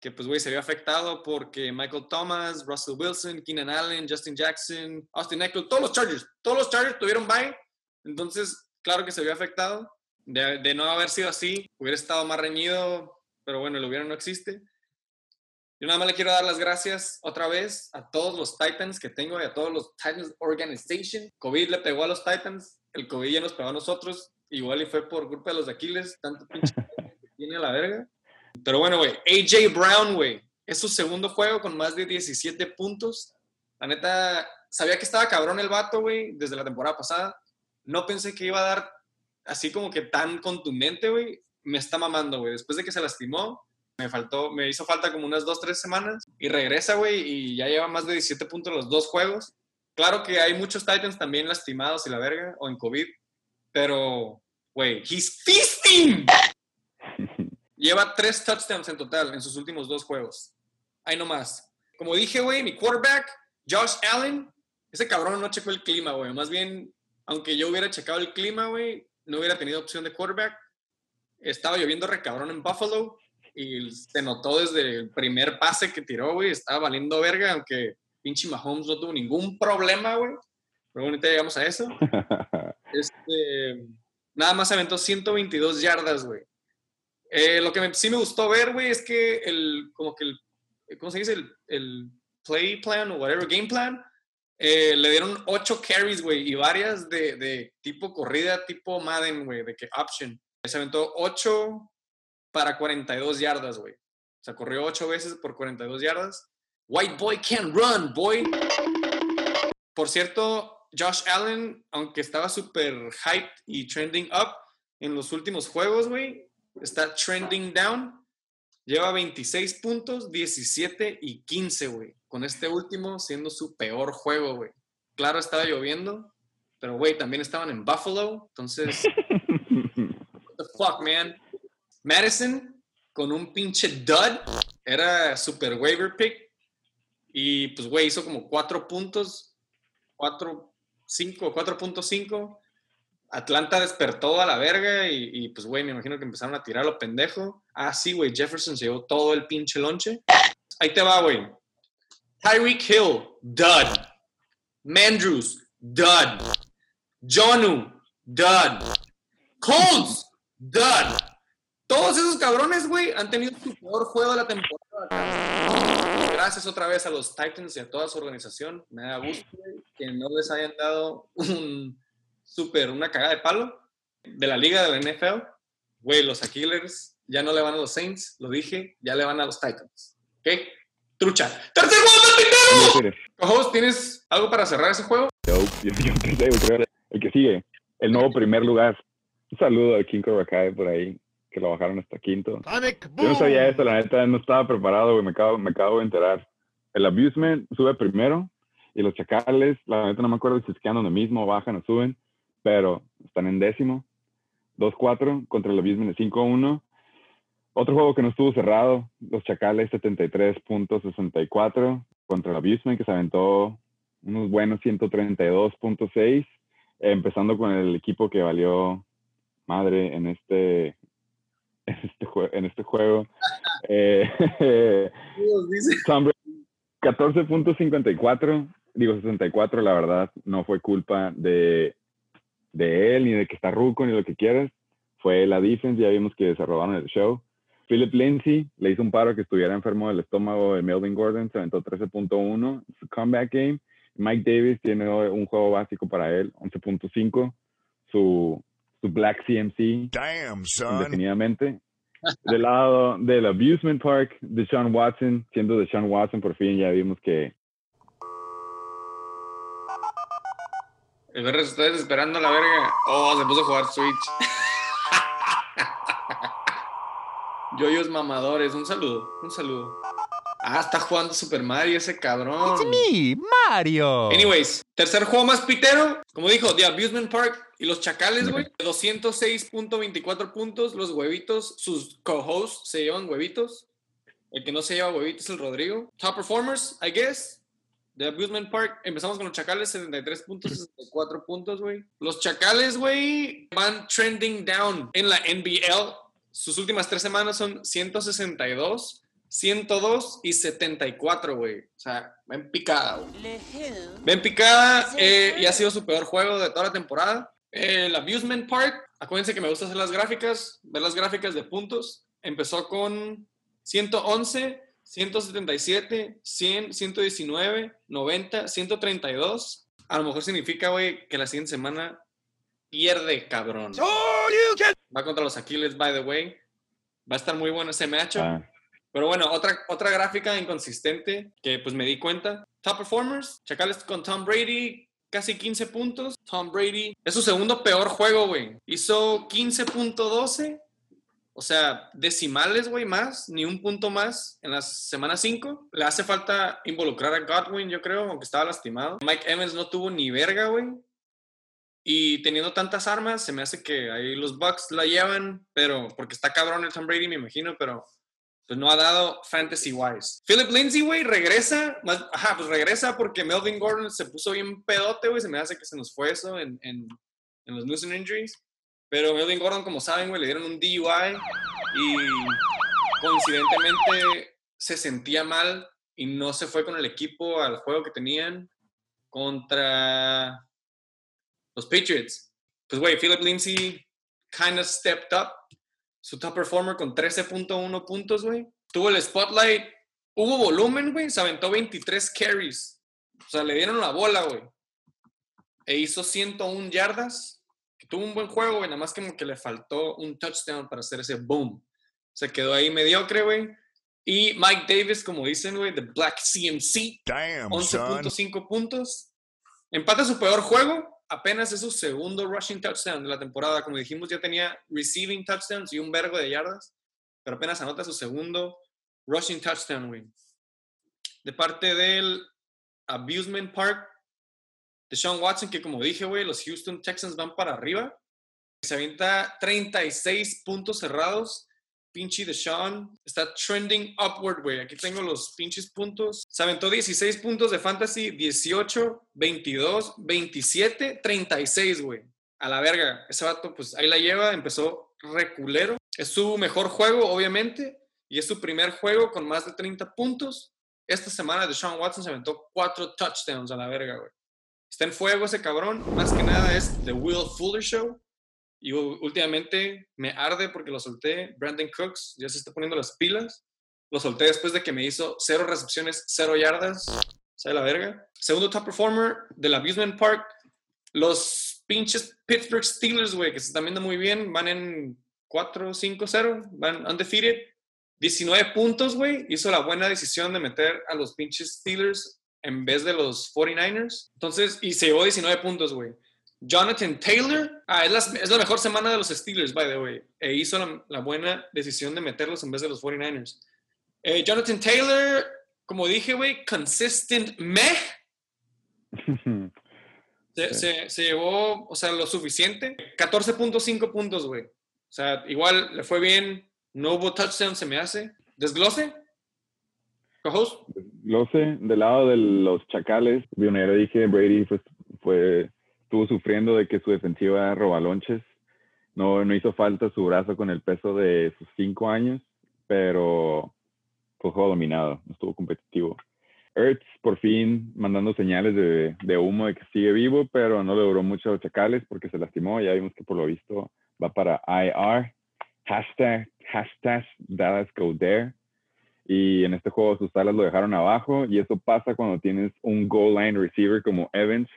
Speaker 1: que pues, güey, se vio afectado porque Michael Thomas, Russell Wilson, Keenan Allen, Justin Jackson, Austin Eckler, todos los Chargers, todos los Chargers tuvieron bye. Entonces, claro que se vio afectado. De, de no haber sido así, hubiera estado más reñido, pero bueno, el hubiera no existe. Yo nada más le quiero dar las gracias otra vez a todos los Titans que tengo y a todos los Titans Organization. COVID le pegó a los Titans, el COVID ya nos pegó a nosotros, igual y fue por culpa de los Aquiles, tanto pinche (laughs) que tiene a la verga. Pero bueno, güey, AJ Brown, güey, es su segundo juego con más de 17 puntos. La neta, sabía que estaba cabrón el vato, güey, desde la temporada pasada. No pensé que iba a dar así como que tan contundente, güey. Me está mamando, güey. Después de que se lastimó, me faltó, me hizo falta como unas dos, tres semanas y regresa, güey, y ya lleva más de 17 puntos los dos juegos. Claro que hay muchos Titans también lastimados y la verga, o en COVID, pero, güey, he's feasting. Lleva tres touchdowns en total en sus últimos dos juegos. Ahí nomás. Como dije, güey, mi quarterback, Josh Allen, ese cabrón no checó el clima, güey. Más bien, aunque yo hubiera checado el clima, güey, no hubiera tenido opción de quarterback. Estaba lloviendo re cabrón en Buffalo y se notó desde el primer pase que tiró, güey. Estaba valiendo verga, aunque pinche Mahomes no tuvo ningún problema, güey. Pero bueno, ahorita llegamos a eso. (laughs) Este, nada más aventó 122 yardas, güey. Eh, lo que me- sí me gustó ver, güey, es que el, como que el, ¿cómo se dice? El, el play plan o whatever, game plan, eh, le dieron ocho carries, güey, y varias de, de tipo corrida, tipo Madden, güey, de que option. Se aventó 8 para 42 yardas, güey. O sea, corrió 8 veces por 42 yardas. White boy can run, boy. Por cierto, Josh Allen, aunque estaba súper hyped y trending up en los últimos juegos, güey, está trending down. Lleva 26 puntos, 17 y 15, güey. Con este último siendo su peor juego, güey. Claro, estaba lloviendo, pero, güey, también estaban en Buffalo. Entonces, (laughs) what the fuck, man. Madison con un pinche dud. Era super waiver pick. Y pues, güey, hizo como 4 puntos. 4, 5, 4.5. Atlanta despertó a la verga y, pues, güey, me imagino que empezaron a tirar lo pendejo. Ah, sí, güey, Jefferson se llevó todo el pinche lonche. Ahí te va, güey. Tyreek Hill, dud. Mandrews, dud. Jonu, dud. Colts, dud. Todos esos cabrones, güey, han tenido su peor juego de la temporada. Gracias otra vez a los Titans y a toda su organización. Me da gusto güey, que no les hayan dado un súper, una cagada de palo de la liga de la NFL. Güey, los Aquilers ya no le van a los Saints, lo dije, ya le van a los Titans. ¿Ok? Trucha. ¡Tercer juego! Host, ¿tienes algo para cerrar ese juego?
Speaker 3: Yo, yo, yo el que sigue, el nuevo primer lugar. Un saludo a King Cobra por ahí, que lo bajaron hasta quinto. Yo no sabía esto, la neta, no estaba preparado, güey, me acabo, me acabo de enterar. El Abusement sube primero y los Chacales, la neta no me acuerdo si es que andan lo mismo, bajan o suben, pero están en décimo. 2-4 contra el Abusement de 5-1. Otro juego que no estuvo cerrado, los Chacales 73.64 contra el Abusement, que se aventó unos buenos 132.6, empezando con el equipo que valió madre en este, en este, en este juego. (laughs) Eh, (laughs) Tom Brady, 14.54, digo 64, la verdad, no fue culpa de, de él, ni de que está ruco, ni lo que quieras. Fue la defense, ya vimos que se robaron el show. Philip Lindsay le hizo un paro que estuviera enfermo del estómago de Melvin Gordon, se aventó 13.1, su comeback game. Mike Davis tiene un juego básico para él, 11.5, su, su Black CMC,
Speaker 11: Damn, son.
Speaker 3: indefinidamente. Del lado del Abusement Park, Deshaun Watson, siendo Deshaun Watson, por fin ya vimos que
Speaker 1: El verga se está desesperando a la verga. Oh, se puso a jugar Switch. (laughs) Yoyos mamadores, un saludo, un saludo. Ah, está jugando Super Mario ese cabrón.
Speaker 12: Mario.
Speaker 1: Anyways, tercer juego más pitero. Como dijo, The Abusement Park y los Chacales, güey. (laughs) 206.24 puntos. Los huevitos, sus co-hosts se llevan huevitos. El que no se lleva huevitos es el Rodrigo. Top performers, I guess. The Abusement Park. Empezamos con los Chacales, 73.64 puntos, güey. Los Chacales, güey, van trending down en la NBL. Sus últimas tres semanas son 162, 102 y 74, güey. O sea, ven picada, güey. Ven picada eh, y ha sido su peor juego de toda la temporada. El Abusement Park, acuérdense que me gusta hacer las gráficas, ver las gráficas de puntos. Empezó con 111, 177, 100, 119, 90, 132. A lo mejor significa, güey, que la siguiente semana pierde, cabrón. Va contra los Aquiles, by the way. Va a estar muy bueno ese matchup.
Speaker 3: ah,
Speaker 1: Pero bueno, otra, otra gráfica inconsistente que pues me di cuenta. Top performers, Chacales con Tom Brady, casi 15 puntos. Tom Brady es su segundo peor juego, güey. Hizo 15.12. O sea, decimales, güey, más, ni un punto más en la semana 5. Le hace falta involucrar a Godwin, yo creo, aunque estaba lastimado. Mike Evans no tuvo ni verga, güey. Y teniendo tantas armas, se me hace que ahí los Bucks la llevan, pero porque está cabrón el Tom Brady, me imagino, pero pues no ha dado fantasy wise. Philip Lindsay, güey, regresa, ajá, pues regresa porque Melvin Gordon se puso bien pedote, güey, se me hace que se nos fue eso en, en, en los news injuries. Pero Melvin Gordon, como saben, güey, le dieron un DUI y coincidentemente se sentía mal y no se fue con el equipo al juego que tenían contra los Patriots. Pues, güey, Philip Lindsay kind of stepped up su top performer con 13.1 puntos, güey. Tuvo el spotlight, hubo volumen, güey, se aventó 23 carries. O sea, le dieron la bola, güey. E hizo 101 yardas. Tuvo un buen juego, güey, nada más como que le faltó un touchdown para hacer ese boom. Se quedó ahí mediocre, güey. Y Mike Davis, como dicen, güey, The Black CMC, 11.5 puntos. Empata su peor juego, apenas es su segundo rushing touchdown de la temporada. Como dijimos, ya tenía receiving touchdowns y un vergo de yardas, pero apenas anota su segundo rushing touchdown, güey. De parte del Abusement Park, de Sean Watson, que como dije, güey, los Houston Texans van para arriba. Se avienta 36 puntos cerrados pinche de Sean está trending upward, güey. Aquí tengo los pinches puntos. Se aventó 16 puntos de fantasy, 18, 22, 27, 36, güey. A la verga. Ese vato, pues ahí la lleva, empezó reculero. Es su mejor juego, obviamente, y es su primer juego con más de 30 puntos. Esta semana de Sean Watson se aventó 4 touchdowns a la verga, güey. Está en fuego ese cabrón. Más que nada es The Will Fuller Show. Y últimamente me arde porque lo solté. Brandon Cooks ya se está poniendo las pilas. Lo solté después de que me hizo cero recepciones, cero yardas. ¿Sabe la verga? Segundo top performer del Abusement Park. Los pinches Pittsburgh Steelers, güey, que se están viendo muy bien. Van en 4-5-0. Van undefeated. 19 puntos, güey. Hizo la buena decisión de meter a los pinches Steelers en vez de los 49ers. Entonces, y se llevó 19 puntos, güey. Jonathan Taylor, ah, es, la, es, la, mejor semana de los Steelers, by the way. E hizo la, la buena decisión de meterlos en vez de los 49ers. Eh, Jonathan Taylor, como dije, güey, consistent meh. (laughs) Se, se, se, llevó, o sea, lo suficiente. 14.5 puntos, güey. O sea, igual le fue bien. No hubo touchdown, se me hace. ¿Desglose? ¿Cojos?
Speaker 3: Desglose, del lado de los chacales. Pionero dije, Brady fue, estuvo sufriendo de que su defensiva roba lonches. No, no hizo falta su brazo con el peso de sus cinco años, pero fue dominado, no estuvo competitivo. Ertz por fin mandando señales de, de, humo de que sigue vivo, pero no le duró mucho a los chacales porque se lastimó. Ya vimos que por lo visto va para IR. Hashtag, hashtag Dallas Go There. Y en este juego sus alas lo dejaron abajo y eso pasa cuando tienes un goal line receiver como Evans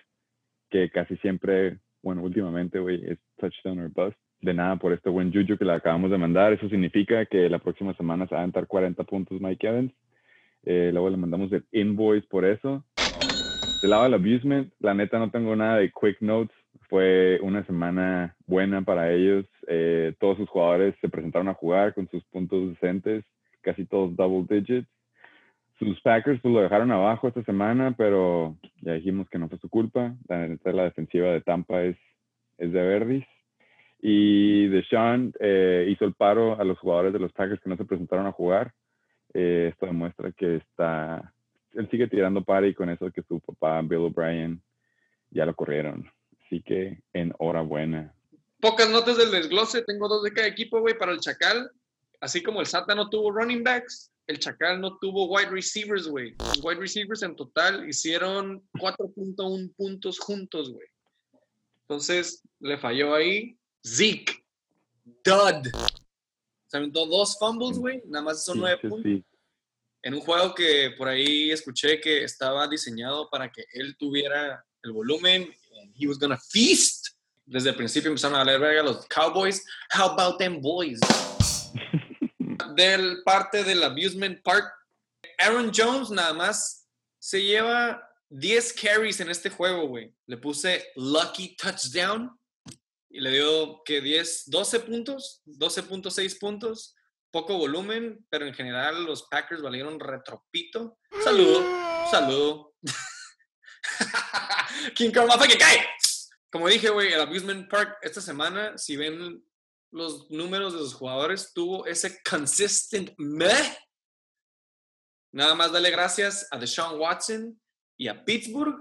Speaker 3: que casi siempre, bueno, últimamente, güey, es touchdown or bust. De nada por este buen juju que le acabamos de mandar. Eso significa que la próxima semana se va a aventar 40 puntos Mike Evans. Eh, luego le mandamos el invoice por eso. Del lado del abusement, la neta no tengo nada de quick notes. Fue una semana buena para ellos. Eh, todos sus jugadores se presentaron a jugar con sus puntos decentes, casi todos double digits sus Packers pues lo dejaron abajo esta semana, pero ya dijimos que no fue su culpa. La, la defensiva de Tampa es, es de Verdis. Y Deshaun eh, hizo el paro a los jugadores de los Packers que no se presentaron a jugar. Eh, esto demuestra que está, él sigue tirando par y con eso que su papá Bill O'Brien ya lo corrieron. Así que enhorabuena.
Speaker 1: Pocas notas del desglose, tengo dos de cada equipo, güey, para el Chacal. Así como el Sata no tuvo running backs, el Chacal no tuvo wide receivers, güey. Los wide receivers en total hicieron 4.1 puntos juntos, güey. Entonces, le falló ahí. Zeke, dud. Se aventó dos fumbles, güey. Nada más son nueve puntos. Sí. En un juego que por ahí escuché que estaba diseñado para que él tuviera el volumen. And he was gonna feast. Desde el principio empezaron a valer verga los Cowboys. How about them boys? (laughs) del parte del Abusement Park. Aaron Jones nada más se lleva 10 carries en este juego, güey. Le puse lucky touchdown y le dio que 10, 12 puntos, 12.6 puntos, poco volumen, pero en general los Packers valieron retropito. Saludo, saludo. (laughs) King Kong que cae. Como dije, güey, el Abusement Park esta semana, si ven los números de los jugadores, tuvo ese consistent meh. Nada más dale gracias a Deshaun Watson y a Pittsburgh.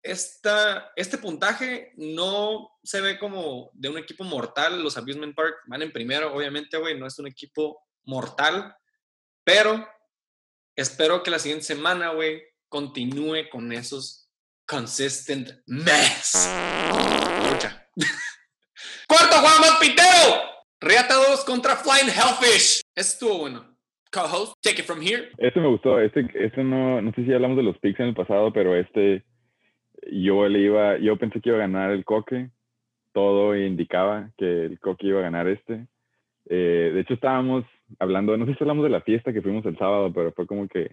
Speaker 1: Esta, este puntaje no se ve como de un equipo mortal. Los Abusement Park van en primero, obviamente, güey, no es un equipo mortal, pero espero que la siguiente semana, güey, continúe con esos consistent mess. (laughs) Cuarto Juan más pitero. Reata 2 contra Flying Hellfish. Eso estuvo bueno. Co-host, take it from here.
Speaker 3: Este me gustó. Este, este no, no sé si hablamos de los picks en el pasado, pero este yo le iba, yo pensé que iba a ganar el coque. Todo indicaba que el coque iba a ganar este. Eh, de hecho, estábamos hablando, no sé si hablamos de la fiesta que fuimos el sábado, pero fue como que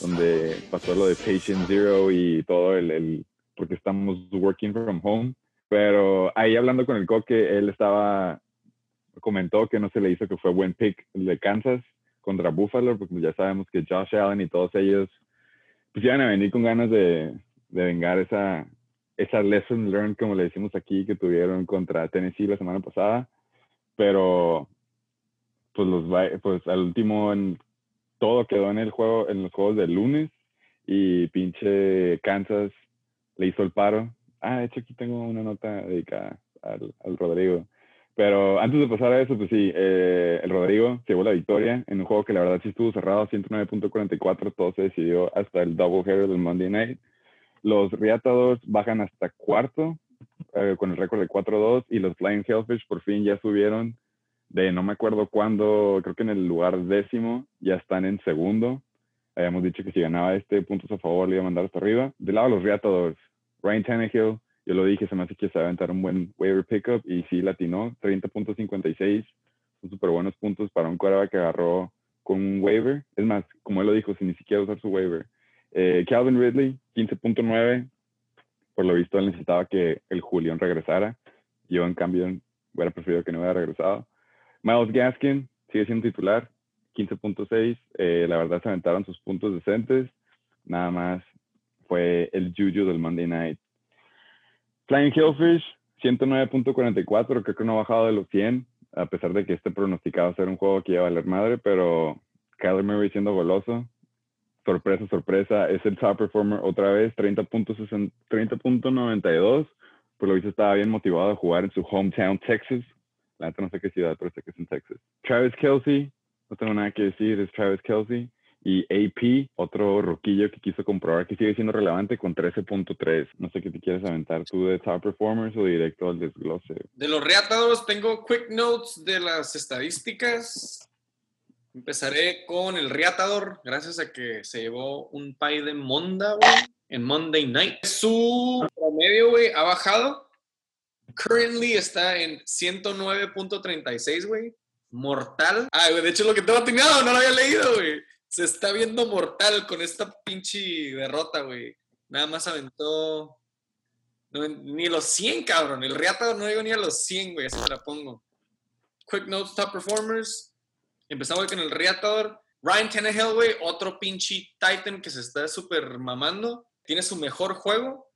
Speaker 3: donde pasó lo de Patient Zero y todo el, el porque estamos working from home. Pero ahí hablando con el coque, él estaba, comentó que no se le hizo que fue buen pick de Kansas contra Buffalo, porque ya sabemos que Josh Allen y todos ellos pues iban a venir con ganas de, de vengar esa, esa lesson learned, como le decimos aquí, que tuvieron contra Tennessee la semana pasada. Pero, pues, los, pues al último, en, todo quedó en el juego, en los juegos del lunes. Y pinche Kansas le hizo el paro. Ah, de hecho, aquí tengo una nota dedicada al, al Rodrigo. Pero antes de pasar a eso, pues sí, eh, el Rodrigo llevó la victoria en un juego que la verdad sí estuvo cerrado, 109.44, todo se decidió hasta el double header del Monday Night. Los Reatadores bajan hasta cuarto eh, con el récord de 4-2 y los Flying Hellfish por fin ya subieron de no me acuerdo cuándo, creo que en el lugar décimo, ya están en segundo. Habíamos dicho que si ganaba este puntos a favor le iba a mandar hasta arriba. Del lado los Reatadores, Ryan Tannehill, yo lo dije, se me hace que se va a aventar un buen waiver pickup y sí latinó, 30.56, son súper buenos puntos para un quarterback que agarró con un waiver. Es más, como él lo dijo, sin ni siquiera usar su waiver. Eh, Calvin Ridley, 15.9. Por lo visto, él necesitaba que el Julián regresara. Yo, en cambio, hubiera preferido que no hubiera regresado. Miles Gaskin sigue siendo titular, 15.6. Eh, la verdad, se aventaron sus puntos decentes. Nada más fue el juju del Monday Night. Flying Hillfish, 109.44. Creo que no ha bajado de los 100, a pesar de que este pronosticado ser un juego que iba a valer madre, pero Kyler Murray siendo goloso, sorpresa, sorpresa, es el top performer otra vez, 30.60 30.92. Por lo visto estaba bien motivado a jugar en su hometown, Texas. La neta no sé qué ciudad, pero sé que es en Texas. Travis Kelsey, no tengo nada que decir, es Travis Kelsey. Y AP, otro roquillo que quiso comprobar que sigue siendo relevante con 13.3. No sé qué te quieres aventar tú de top performers o directo al desglose.
Speaker 1: De los reatados tengo quick notes de las estadísticas. Empezaré con el reatador, gracias a que se llevó un pay de Monda, en Monday Night. Su promedio, güey, ha bajado. Currently está en 109.36, güey. Mortal. Ah, güey, de hecho lo que tengo atinado, no lo había leído, güey. Se está viendo mortal con esta pinche derrota, güey. Nada más aventó ni los 100, cabrón. El Riata no llegó ni a los 100, güey. Así te la pongo. Quick notes, top performers. Empezamos con el Reatador. Ryan Tannehill, güey. Otro pinche Titan que se está súper mamando. Tiene su mejor juego.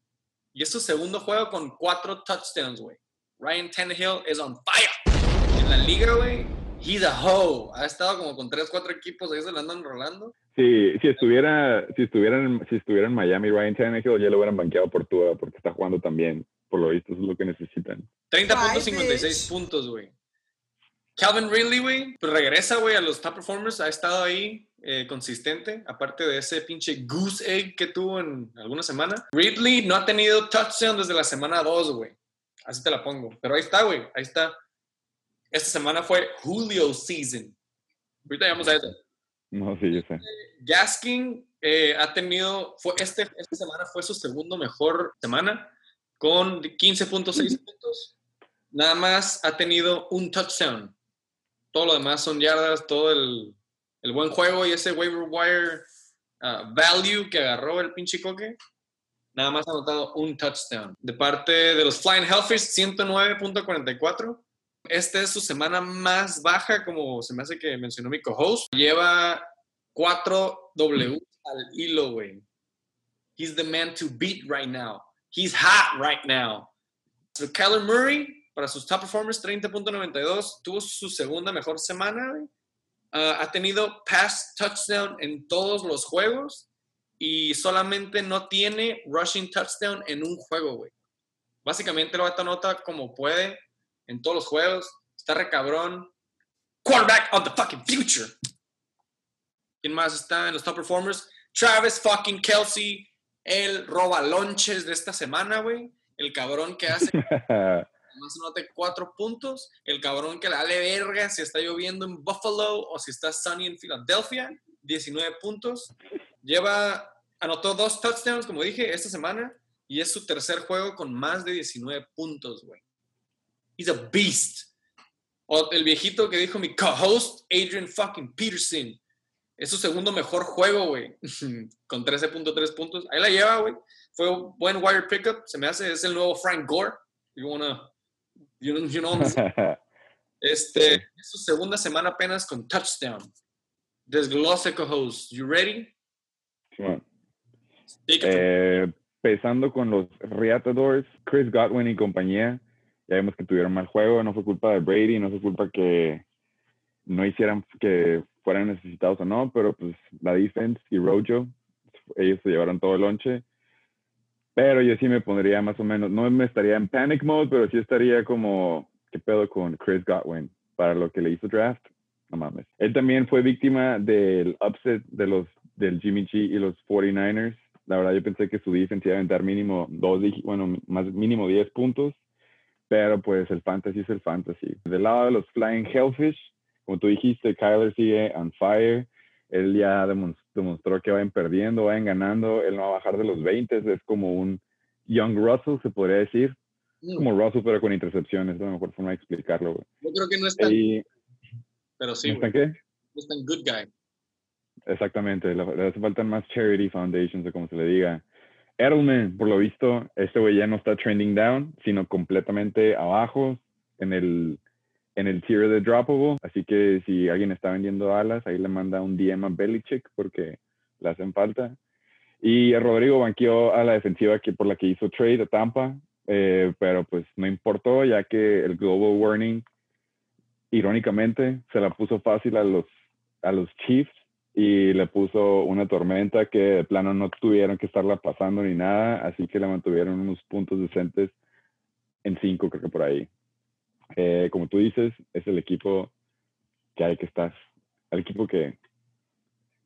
Speaker 1: Y es su segundo juego con cuatro touchdowns, güey. Ryan Tannehill is on fire. En la liga, güey. He's a hoe. Ha estado como con 3, 4 equipos. Ahí se la andan rolando.
Speaker 3: Sí, si estuviera, si estuvieran, si estuviera en Miami, Ryan Tannehill ya lo hubieran banqueado por Tua porque está jugando también. Por lo visto, eso es lo que necesitan.
Speaker 1: 30.56 puntos, güey. Calvin Ridley, güey, pues regresa, güey, a los top performers. Ha estado ahí eh, consistente, aparte de ese pinche goose egg que tuvo en alguna semana. Ridley no ha tenido touchdown desde la semana 2, güey. Así te la pongo. Pero ahí está, güey, ahí está. Esta semana fue Julio season. Ahorita llegamos a eso.
Speaker 3: No, sí, yo sé.
Speaker 1: Gaskin eh, ha tenido, fue este, esta semana fue su segundo mejor semana con 15.6 puntos. Nada más ha tenido un touchdown. Todo lo demás son yardas, todo el, el buen juego y ese waiver wire uh, value que agarró el pinche coque. Nada más ha anotado un touchdown. De parte de los Flying Hellfish, 109.44. Esta es su semana más baja, como se me hace que mencionó mi co-host. Lleva 4 W al hilo, güey. He's the man to beat right now. He's hot right now. So Kyler Murray, para sus top performers, 30.92, tuvo su segunda mejor semana. Uh, ha tenido pass touchdown en todos los juegos y solamente no tiene rushing touchdown en un juego, güey. Básicamente lo anota como puede en todos los juegos. Está recabrón. Quarterback of the fucking future. ¿Quién más está en los top performers? Travis fucking Kelsey, el roba lonches de esta semana, güey. El cabrón que hace (laughs) Además anote cuatro puntos. El cabrón que le dale verga si está lloviendo en Buffalo o si está sunny en Filadelfia, 19 puntos. Lleva, anotó dos touchdowns, como dije, esta semana. Y es su tercer juego con más de 19 puntos, güey. He's a beast. O el viejito que dijo mi co-host, Adrian fucking Peterson. Es su segundo mejor juego, güey. (laughs) Con 13.3 puntos. Ahí la lleva, güey. Fue un buen wire pickup. Se me hace, es el nuevo Frank Gore. You wanna, you know, you know? (laughs) Este, es su segunda semana apenas con touchdown. Desglose, co-host. You ready?
Speaker 3: Eh, empezando con los Reatadores, Chris Godwin y compañía. Ya vimos que tuvieron mal juego, no fue culpa de Brady, no fue culpa que no hicieran que fueran necesitados o no, pero pues la defense y Rojo, ellos se llevaron todo el lonche. Pero yo sí me pondría más o menos, no me estaría en panic mode, pero sí estaría como, ¿qué pedo con Chris Godwin? Para lo que le hizo draft, no mames. Él también fue víctima del upset de los, del Jimmy G y los 49ers. La verdad, yo pensé que su defense iba a aventar mínimo dos, bueno, más mínimo 10 puntos, pero pues el fantasy es el fantasy. Del lado de los Flying Hellfish, como tú dijiste, Kyler sigue on fire. Él ya demostró que vayan perdiendo, vayan ganando. Él no va a bajar de los 20. Es como un Young Russell, se podría decir. Como Russell, pero con intercepciones. Es la mejor forma de explicarlo. güey.
Speaker 1: Yo creo que no es tan,
Speaker 3: Y,
Speaker 1: pero sí,
Speaker 3: ¿no qué?
Speaker 1: No es tan good guy.
Speaker 3: Exactamente, le, hace faltan más charity foundations o como se le diga. Edelman, por lo visto, este güey ya no está trending down, sino completamente abajo en el, en el tier de droppable. Así que si alguien está vendiendo alas, ahí le manda un DM a Belichick porque le hacen falta. Y Rodrigo banqueó a la defensiva que, por la que hizo trade a Tampa, eh, pero pues no importó ya que el global warning, irónicamente, se la puso fácil a los, a los Chiefs y le puso una tormenta que de plano no tuvieron que estarla pasando ni nada, así que le mantuvieron unos puntos decentes en cinco, creo que por ahí. Eh, como tú dices, es el equipo que hay que estar, el equipo que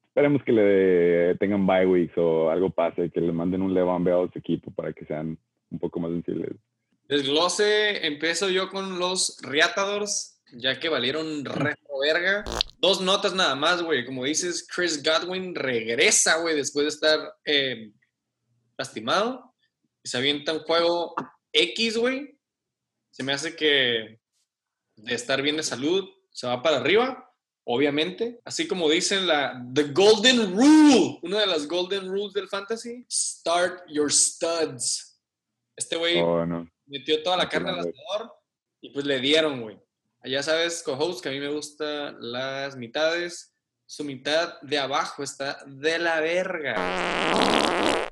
Speaker 3: esperemos que le tengan bye weeks o algo pase, que le manden un Levan Bell a su equipo para que sean un poco más sensibles.
Speaker 1: Desglose, empiezo yo con los Reatadores, ya que valieron re verga. Dos notas nada más, güey. Como dices, Chris Godwin regresa, güey, después de estar eh, lastimado. Y se avienta un juego X, güey. Se me hace que de estar bien de salud se va para arriba, obviamente. Así como dicen la The Golden Rule, una de las Golden Rules del Fantasy. Start your studs. Este güey
Speaker 3: Oh, no.
Speaker 1: metió toda la carne al asador y pues le dieron, güey. Ya sabes, co-host, que a mí me gustan las mitades. Su mitad de abajo está de la verga.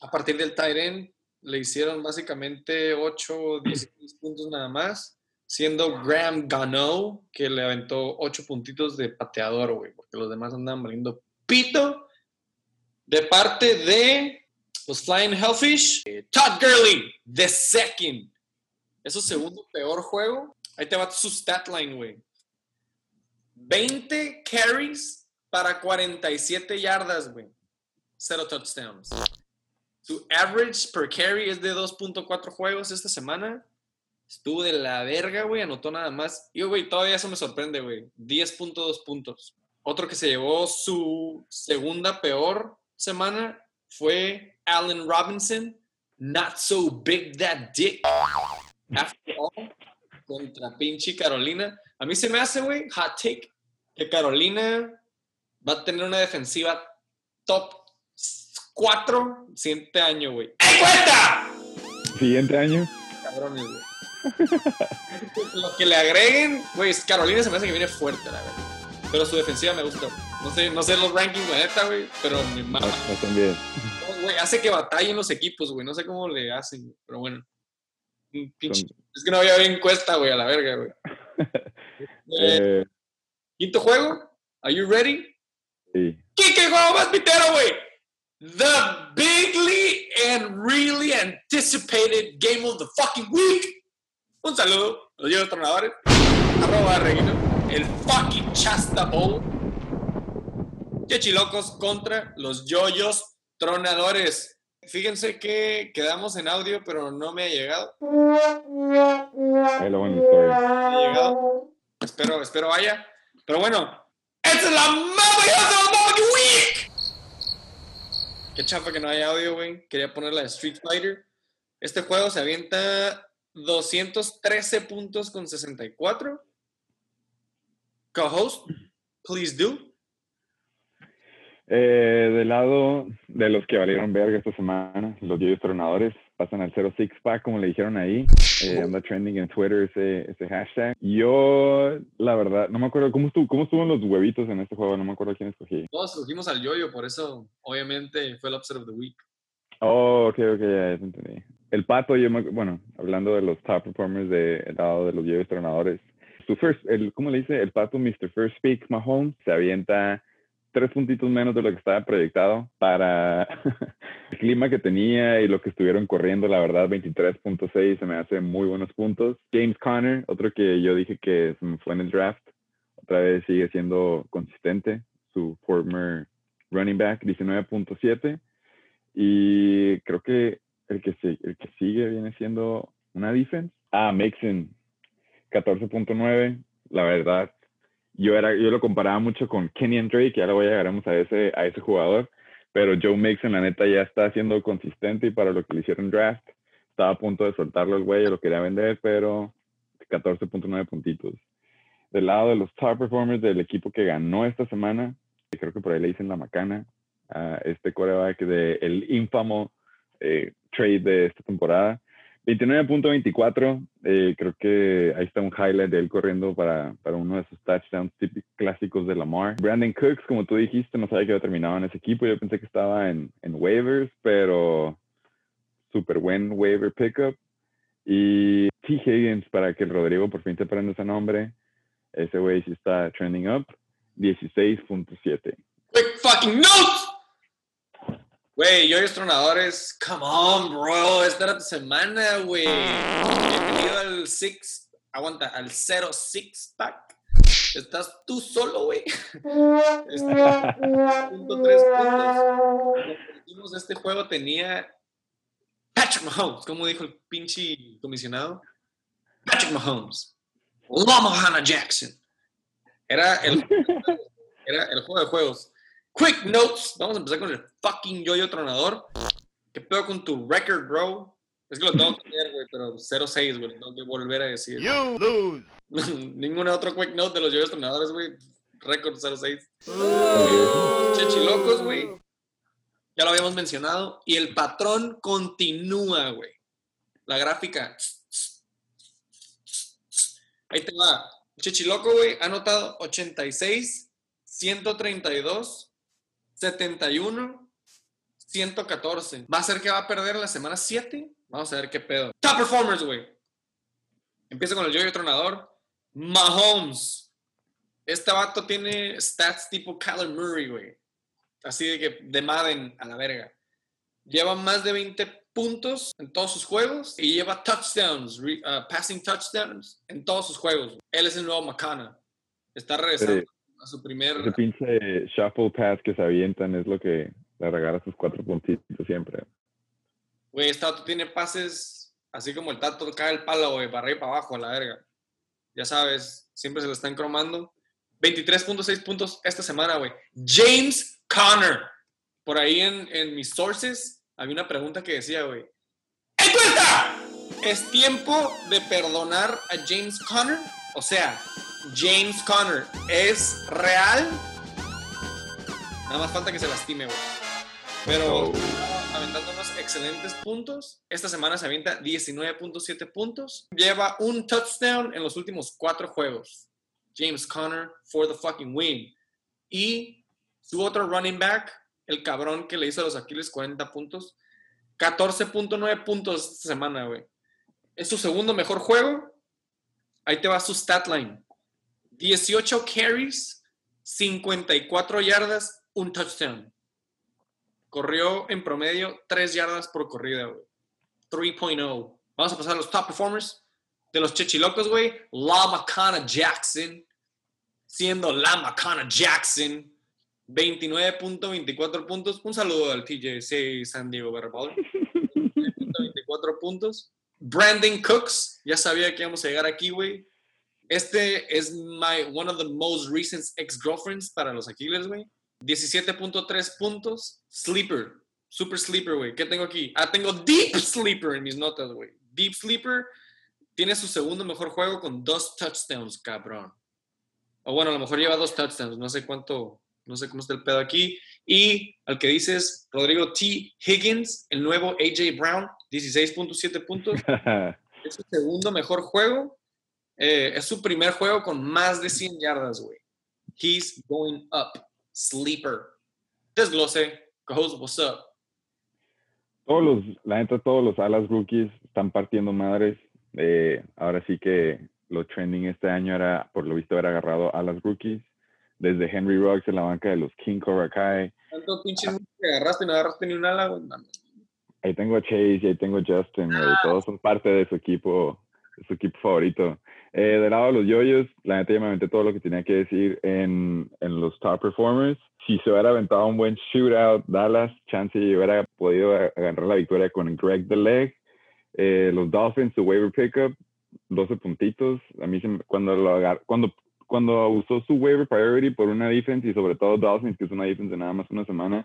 Speaker 1: A partir del end le hicieron básicamente 8 o 16 puntos nada más, siendo Graham Gano, que le aventó 8 puntitos de pateador, güey, porque los demás andaban valiendo pito. De parte de los Flying Hellfish, eh, Todd Gurley, the second. Es su segundo peor juego. Ahí te va su stat line, güey. 20 carries para 47 yardas, güey. Cero touchdowns. Su average per carry es de 2.4 juegos esta semana. Estuvo de la verga, güey. Anotó nada más. Y, güey, todavía eso me sorprende, güey. 10.2 puntos. Otro que se llevó su segunda peor semana fue Allen Robinson. Not so big that dick. After all, contra pinche Carolina. A mí se me hace, güey, hot take, que Carolina va a tener una defensiva top 4 siguiente año, güey. ¡Ey, cuenta!
Speaker 3: Siguiente año.
Speaker 1: Cabrones, güey. (laughs) Lo que le agreguen, güey, es- Carolina se me hace que viene fuerte, la verdad. Pero su defensiva me gusta. No sé, no sé los rankings, la neta, güey, pero me mama.
Speaker 3: No, no también.
Speaker 1: No, güey, hace que batallen los equipos, güey. No sé cómo le hacen, güey, pero bueno. Es que no había encuesta, güey, a la verga, güey. (laughs) Eh, Quinto juego. Are you ready?
Speaker 3: sí.
Speaker 1: ¿Qué juego más pitero, güey? The bigly and really anticipated game of the fucking week. Un saludo a los Yoyos Tronadores. Arroba Reguino. El fucking Chasta Bowl. Chechilocos contra los Yoyos Tronadores. Fíjense que quedamos en audio, pero no me ha llegado.
Speaker 3: La story.
Speaker 1: Ha. Espero, espero vaya. Pero bueno, ¡esta es la Mama Week! Qué chafa que no hay audio, güey. Quería ponerla de Street Fighter. Este juego se avienta 213 puntos con 64. Co-host, please do.
Speaker 3: Eh, del lado de los que valieron verga esta semana, los Yoyos Tronadores pasan al 06 pack, como le dijeron ahí. Eh, anda trending en Twitter ese, ese hashtag. Yo, la verdad, no me acuerdo cómo estuvo, cómo estuvo los huevitos en este juego, no me acuerdo quién escogí.
Speaker 1: Todos escogimos al yoyo, por eso, obviamente, fue el upset of the week.
Speaker 3: Oh, ok, ok, ya, ya te entendí. El pato, yo me- bueno, hablando de los top performers del lado de los Yoyos Tronadores, su first, el, ¿cómo le dice? El pato Mr. First Speak Mahomes se avienta tres puntitos menos de lo que estaba proyectado para (laughs) el clima que tenía y lo que estuvieron corriendo, la verdad, 23.6 se me hace muy buenos puntos. James Conner, otro que yo dije que se me fue en el draft, otra vez sigue siendo consistente, su former running back, 19.7. Y creo que el que, el que sigue viene siendo una defense. Ah, Mixon, 14.9. La verdad, yo, era, yo lo comparaba mucho con Kenyon Drake, ya luego llegaremos a ese, a ese jugador. Pero Joe Mixon, la neta, ya está siendo consistente y para lo que le hicieron draft, estaba a punto de soltarlo el güey, lo quería vender, pero 14.9 puntitos. Del lado de los top performers del equipo que ganó esta semana, que creo que por ahí le dicen la macana, a este coreback del ínfamo eh, trade de esta temporada. 29.24, eh, creo que ahí está un highlight de él corriendo para, para uno de esos touchdowns típicos clásicos de Lamar. Brandon Cooks, como tú dijiste, no sabía que había terminado en ese equipo, yo pensé que estaba en, en waivers, pero súper buen waiver pickup. Y T. Higgins, para que Rodrigo por fin te prenda ese nombre, ese güey sí está trending up, 16.7.
Speaker 1: Quick fucking notes. Güey, yoyos tronadores, come on, bro. Esta era tu semana, güey. Bienvenido al six, aguanta, al 06 pack. Estás tú solo, güey. Punto tres Este juego tenía Patrick Mahomes, como dijo el pinche comisionado. Patrick Mahomes. Lama Hannah Jackson. Era el, era el juego de juegos. Quick notes. Vamos a empezar con el fucking yoyo tronador. ¿Qué pedo con tu record, bro? Es que lo tengo que leer, güey, pero 0-6, güey. Tengo que volver a decir.
Speaker 12: You lose. (laughs)
Speaker 1: Ningún otro quick note de los yoyos tronadores, güey. Récord 0-6. Chechilocos, güey. Ya lo habíamos mencionado. Y el patrón continúa, güey. La gráfica. Ahí te va. Chichiloco, güey, ha anotado 86, 132, 71, 114. ¿Va a ser que va a perder la semana 7? Vamos a ver qué pedo. Top performers, güey. Empieza con el yoyo tronador. Mahomes. Este vato tiene stats tipo Kyler Murray, güey. Así de que de Madden a la verga. Lleva más de 20 puntos en todos sus juegos y lleva touchdowns, re- uh, passing touchdowns en todos sus juegos. Él es el nuevo McCanna. Está regresando. A su primer.
Speaker 3: Ese pinche shuffle pass que se avientan es lo que le regala sus cuatro puntitos siempre.
Speaker 1: Güey, este vato tiene pases así como el tato cae el palo, güey, para arriba y para abajo, a la verga. Ya sabes, siempre se lo están cromando. 23.6 puntos esta semana, güey. James Conner. Por ahí en, en mis sources había una pregunta que decía, güey. ¡Encuesta! ¿Es tiempo de perdonar a James Conner? O sea, James Conner, ¿es real? Nada más falta que se lastime, güey. Pero aventando unos excelentes puntos. Esta semana se avienta 19.7 puntos. Lleva un touchdown en los últimos cuatro juegos. James Conner for the fucking win. Y su otro running back, el cabrón que le hizo a los Aquiles 40 puntos, 14.9 puntos esta semana, güey. Es su segundo mejor juego. Ahí te va su stat line. 18 carries, 54 yardas, un touchdown. Corrió en promedio 3 yardas por corrida, güey. 3.0. Vamos a pasar a los top performers de los chechilocos, güey. La Macana Jackson. Siendo la Macana Jackson. 29.24 puntos. Un saludo al TJC San Diego Berreball. 29.24 puntos. Brandon Cooks, ya sabía que íbamos a llegar aquí, güey. Este es my, one of the most recent ex-girlfriends para los Aquiles, güey. 17.3 puntos. Sleeper. Super Sleeper, güey. ¿Qué tengo aquí? Ah, tengo Deep Sleeper en mis notas, güey. Deep Sleeper tiene su segundo mejor juego con dos touchdowns, cabrón. O bueno, a lo mejor lleva dos touchdowns. No sé cuánto, no sé cómo está el pedo aquí. Y al que dices, Rodrigo T. Higgins, el nuevo AJ Brown, 16.7 puntos. (laughs) es su segundo mejor juego. Eh, es su primer juego con más de 100 yardas, güey. He's going up. Sleeper. Desglose. Cohost, what's up?
Speaker 3: Todos los, la neta, todos los alas rookies están partiendo madres. Eh, ahora sí que lo trending este año era, por lo visto, haber agarrado alas rookies. Desde Henry Ruggs en la banca de los King Cobra Kai.
Speaker 1: ¿Cuánto pinche que agarraste y no agarraste ni un ala, güey?
Speaker 3: Ahí tengo a Chase y ahí tengo a Justin, güey. Todos son parte de su equipo, de su equipo favorito. Eh, del lado de los yoyos, la neta ya me aventé todo lo que tenía que decir en, en los top performers. Si se hubiera aventado un buen shootout, Dallas, chance hubiera podido agarrar la victoria con Greg the Leg. Eh, los Dolphins, su waiver pickup, 12 puntitos. A mí se cuando lo agar, cuando cuando usó su waiver priority por una defense y sobre todo Dolphins, que es una defense de nada más una semana,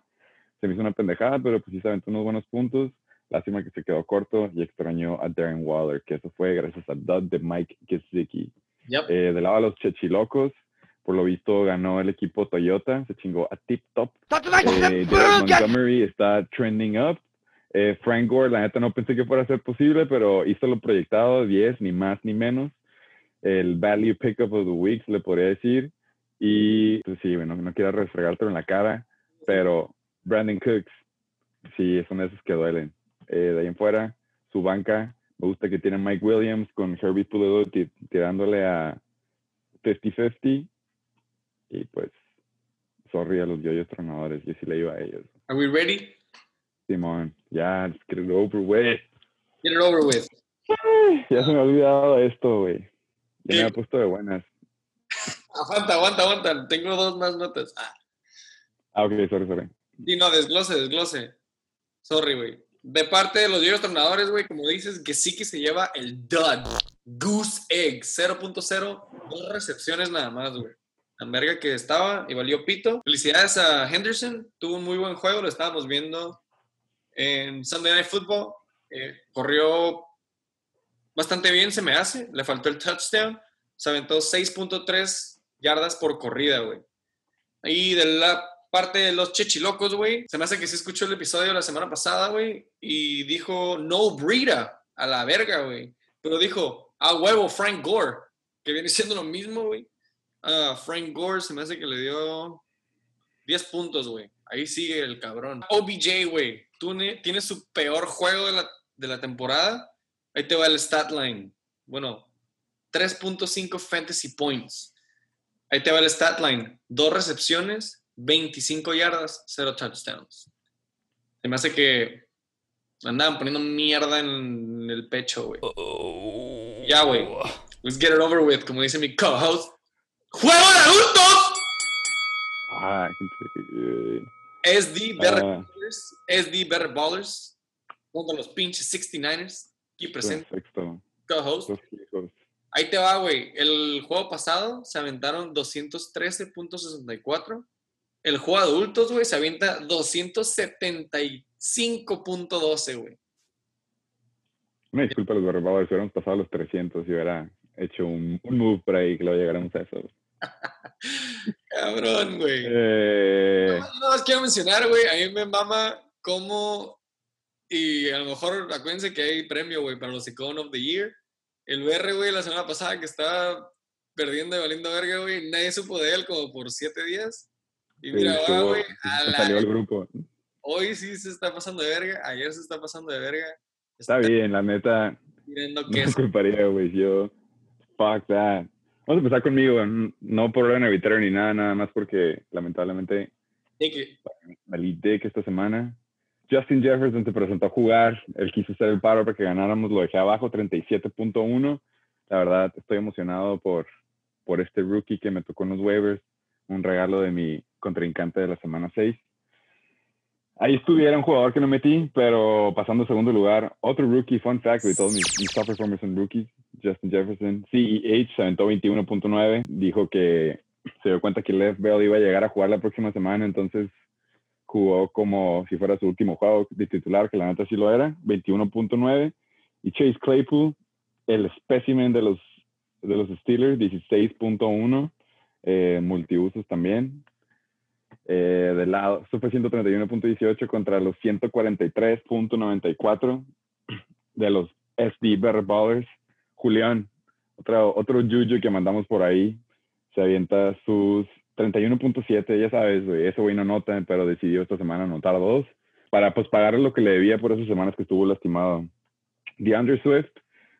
Speaker 3: se me hizo una pendejada, pero pues sí se aventó unos buenos puntos. Lástima que se quedó corto y extrañó a Darren Waller, que eso fue gracias a Dud de Mike Gesicki.
Speaker 1: Yep.
Speaker 3: Eh, del lado de los Chechilocos, por lo visto ganó el equipo Toyota, se chingó a Tip Top. Eh, Montgomery está trending up. Eh, Frank Gore, la neta no pensé que fuera a ser posible, pero hizo lo proyectado, 10, ni más ni menos. El value pickup of the week, le podría decir. Y pues sí, bueno, no quiero refregártelo en la cara, pero Brandon Cooks, sí, son esos que duelen. Eh, de ahí en fuera, su banca, me gusta que tiene Mike Williams con Herbie Pulido ti- tirándole a 50-50. Y pues, sorry a los yoyos tronadores, yo sí le iba a ellos.
Speaker 1: Are we ready?
Speaker 3: Simón, ya, let's get it over with.
Speaker 1: Get it over with.
Speaker 3: Ya se me ha olvidado esto, güey. Ya me ha puesto de buenas. (laughs)
Speaker 1: Aguanta, aguanta, aguanta. Tengo dos más notas. Ah,
Speaker 3: Ah, ok, sorry, sorry.
Speaker 1: y no, desglose, desglose. Sorry, güey. De parte de los viejos tornadores, güey, como dices, que sí que se lleva el dud. Goose Egg, 0.0, dos recepciones nada más, güey. La verga que estaba y valió pito. Felicidades a Henderson, tuvo un muy buen juego, lo estábamos viendo en Sunday Night Football. Eh, corrió bastante bien, se me hace. Le faltó el touchdown. Se aventó 6.3 yardas por corrida, güey. Y de la parte de los chechilocos, güey, se me hace que sí escuchó el episodio la semana pasada, güey, y dijo no Brita a la verga, güey. Pero dijo a huevo Frank Gore, que viene siendo lo mismo, güey. Ah, Frank Gore se me hace que le dio 10 puntos, güey. Ahí sigue el cabrón. OBJ, güey, tú ne- tienes su peor juego de la, de la temporada. Ahí te va el stat line. Bueno, 3.5 fantasy points. Ahí te va el stat line. Dos recepciones, 25 yardas, cero touchdowns. Se me hace que andaban poniendo mierda en el pecho, güey. Ya, güey. Let's get it over with, como dice mi co-host. ¡Juego de adultos!
Speaker 3: Ah, eh,
Speaker 1: SD Better
Speaker 3: Ah.
Speaker 1: Ballers. SD Better Ballers. Contra los pinches 69ers. Aquí presente,
Speaker 3: perfecto.
Speaker 1: co-host. Ahí te va, güey. El juego pasado se aventaron 213.64. El juego de adultos, güey, se avienta 275.12, güey.
Speaker 3: Una disculpa a los barbados, hubiéramos pasado los 300 y hubiera hecho un, un move por ahí que lo llegáramos a eso. (laughs)
Speaker 1: Cabrón, güey.
Speaker 3: Eh,
Speaker 1: Nada más quiero mencionar, güey, a mí me mama cómo, y a lo mejor acuérdense que hay premio, güey, para los Icon of the Year. El BR, güey, la semana pasada que estaba perdiendo y valiendo verga, güey, nadie supo de él como por siete días. Y
Speaker 3: sí,
Speaker 1: mira, va,
Speaker 3: estuvo-
Speaker 1: güey,
Speaker 3: sí,
Speaker 1: a la-
Speaker 3: salió el grupo.
Speaker 1: hoy sí se está pasando de verga, ayer se está pasando de verga.
Speaker 3: Está bien, la neta, no me (laughs) culparía, güey. Yo, fuck that. Vamos a empezar conmigo, no por orden arbitrario ni nada, nada más porque lamentablemente
Speaker 1: Sí, que-
Speaker 3: me lead dick esta semana. Justin Jefferson se presentó a jugar, él quiso hacer el paro para que ganáramos, lo dejé abajo, 37.1. La verdad, estoy emocionado por, por este rookie que me tocó en los waivers. Un regalo de mi contrincante de la semana 6. Ahí estuviera un jugador que no metí, pero pasando a segundo lugar, otro rookie, fun fact, de todos mis, mis top performers rookies, Justin Jefferson, CEH, se aventó 21.9, dijo que se dio cuenta que Lev Bell iba a llegar a jugar la próxima semana, entonces jugó como si fuera su último juego de titular, que la neta sí lo era, 21.9, y Chase Claypool, el specimen de los, de los Steelers, 16.1, eh, multiusos también, eh, del lado, esto fue 131.18 contra los 143.94 de los SD Better Ballers. Julián, otro, otro Juju que mandamos por ahí, se avienta sus 31.7, ya sabes, güey, ese no nota, pero decidió esta semana anotar dos para pues pagarle lo que le debía por esas semanas que estuvo lastimado. DeAndre Swift,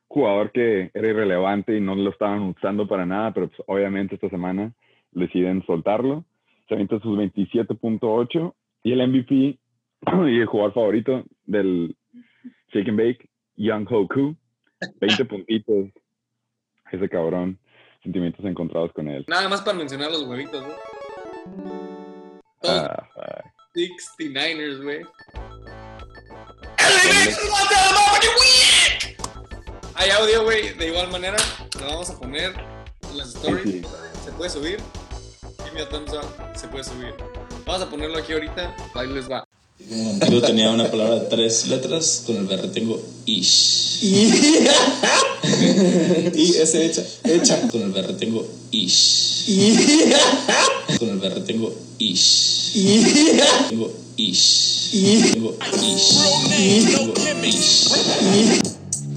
Speaker 3: jugador que era irrelevante y no lo estaban usando para nada, pero pues, obviamente esta semana deciden soltarlo se avienta sus 27.8 y el MVP (clears throat) y el jugador favorito del Shake and Bake, Young Hoku, (laughs) 20 puntitos. Ese cabrón, sentimientos encontrados con él.
Speaker 1: Nada más para mencionar los huevitos,
Speaker 3: Ah, ah.
Speaker 1: 69ers, güey. Hay audio, güey, de igual manera. Lo vamos a poner en las stories.
Speaker 3: Sí,
Speaker 1: Se puede subir. Give me a thumbs up. Se puede subir. Vamos a ponerlo aquí ahorita. Ahí les va.
Speaker 11: Yo tenía una palabra de tres letras, con el verde tengo ish. y (laughs) ese hecha, hecha. Con el verde tengo ish. Con el verde tengo ish. Tengo ish. Tengo ish. Tengo ish.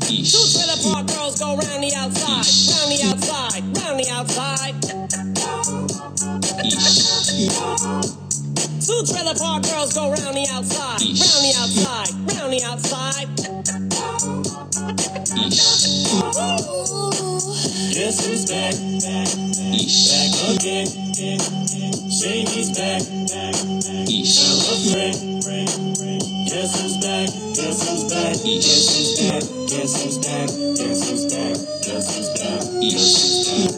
Speaker 13: Two trailer park girls go round the outside, round the outside, round the outside. Two trailer park girls go round the outside, round the outside, round the outside.
Speaker 14: Guess who's back? Back again. Shady's back. Tell a friend. Guess who's back? Guess who's back? Guess who's back? Guess who's back? Guess who's back? Guess who's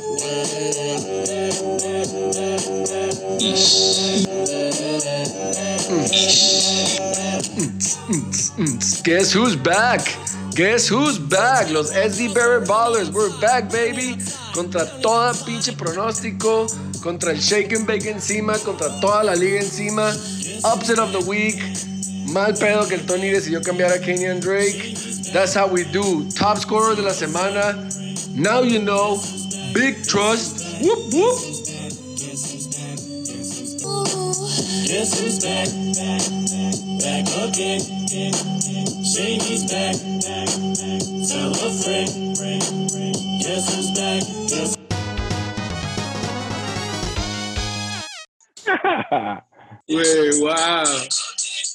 Speaker 14: back?
Speaker 15: Guess who's back? Guess who's back? Los SD Bearer Ballers, we're back, baby. Contra toda pinche pronóstico, contra el Shake and Bake encima, contra toda la liga encima. Upset of the week. Mal pedo que el Tony decidió cambiar a Kenyan Drake. That's how we do. Top scorer de la semana. Now you know. Big trust. Whoop whoop.
Speaker 14: Guess who's back? Back, back again. Shady's back. Tell a friend. Guess who's back? Guess
Speaker 1: Güey, (laughs) wow.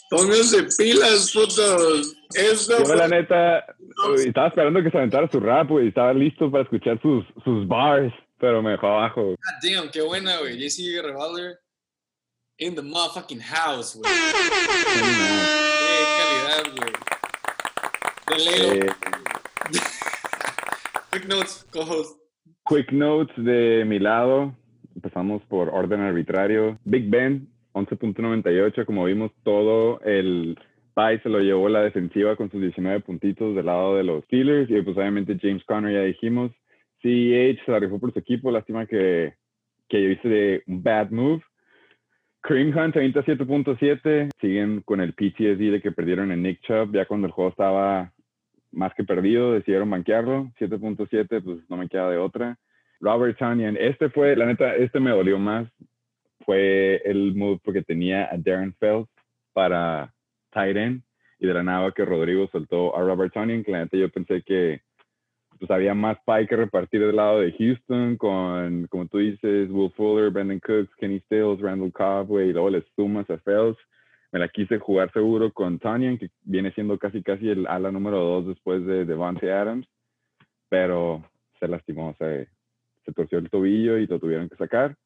Speaker 1: Pónganse pilas, putos. Esto
Speaker 3: Yo,
Speaker 1: fue-
Speaker 3: la neta, uy, estaba esperando que se aventara su rap, güey. Estaba listo para escuchar sus, sus bars, pero me dejó abajo.
Speaker 1: God damn, qué buena, güey. JC Revolver in the motherfucking house, güey. Qué calidad, güey. De Leo.
Speaker 3: Eh, (laughs)
Speaker 1: Quick notes, co-host.
Speaker 3: quick notes de mi lado. Empezamos por orden arbitrario. Big Ben, 11.98. Como vimos, todo el pie se lo llevó la defensiva con sus 19 puntitos del lado de los Steelers. Y pues obviamente James Conner, ya dijimos. CEH se la rifó por su equipo. Lástima que, que yo hice de un bad move. Kareem Hunt 27.7. Siguen con el PTSD de que perdieron en Nick Chubb. Ya cuando el juego estaba más que perdido, decidieron banquearlo. 7.7, pues no me queda de otra. Robert Tanyan, este fue, la neta, este me dolió más. Fue el move porque tenía a Darren Fells para tight end y de la nada que Rodrigo soltó a Robert Tanyan, que yo pensé que pues había más pie que repartir del lado de Houston con, como tú dices, Will Fuller, Brandon Cooks, Kenny Stills, Randall Cobb, güey, y luego le sumas a. Me la quise jugar seguro con Tanyan, que viene siendo casi casi el ala número dos después de Devante Adams, pero se lastimó, o sea, se torció el tobillo y lo tuvieron que sacar.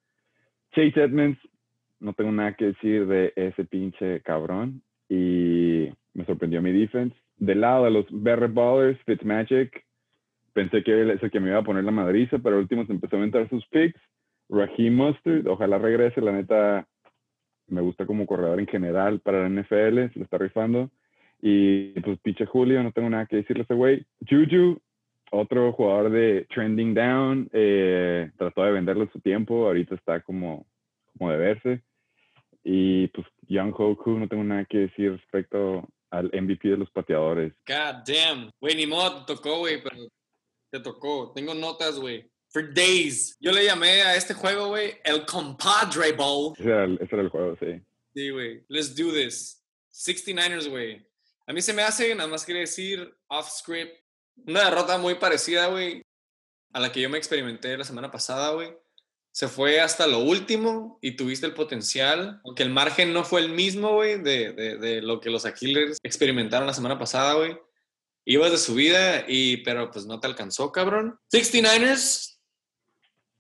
Speaker 3: Chase Edmonds, no tengo nada que decir de ese pinche cabrón y me sorprendió mi defense. Del lado de los Better Ballers, Fitzmagic, pensé que él es que me iba a poner la madriza, pero al último se empezó a inventar sus picks. Raheem Mustard, ojalá regrese, la neta me gusta como corredor en general para la NFL, se lo está rifando. Y pues pinche Julio, no tengo nada que decirle a ese güey. Juju, otro jugador de trending down, eh, trató de venderlo en su tiempo, ahorita está como, como de verse. Y pues Young Hoku, no tengo nada que decir respecto al MVP de los pateadores.
Speaker 1: God damn. Güey, ni modo, te tocó, güey, pero te tocó. Tengo notas, güey. For days. Yo le llamé a este juego, güey, el Compadre Bowl.
Speaker 3: Ese era el, ese era el juego, sí.
Speaker 1: Sí, güey. Let's do this. 69ers, güey. A mí se me hace, nada más quiere decir, off script, una derrota muy parecida, güey, a la que yo me experimenté la semana pasada, güey. Se fue hasta lo último y tuviste el potencial, aunque el margen no fue el mismo, güey, de, de, lo que los Aquilers experimentaron la semana pasada, güey. Ibas de subida, y, pero pues no te alcanzó, cabrón. 69ers,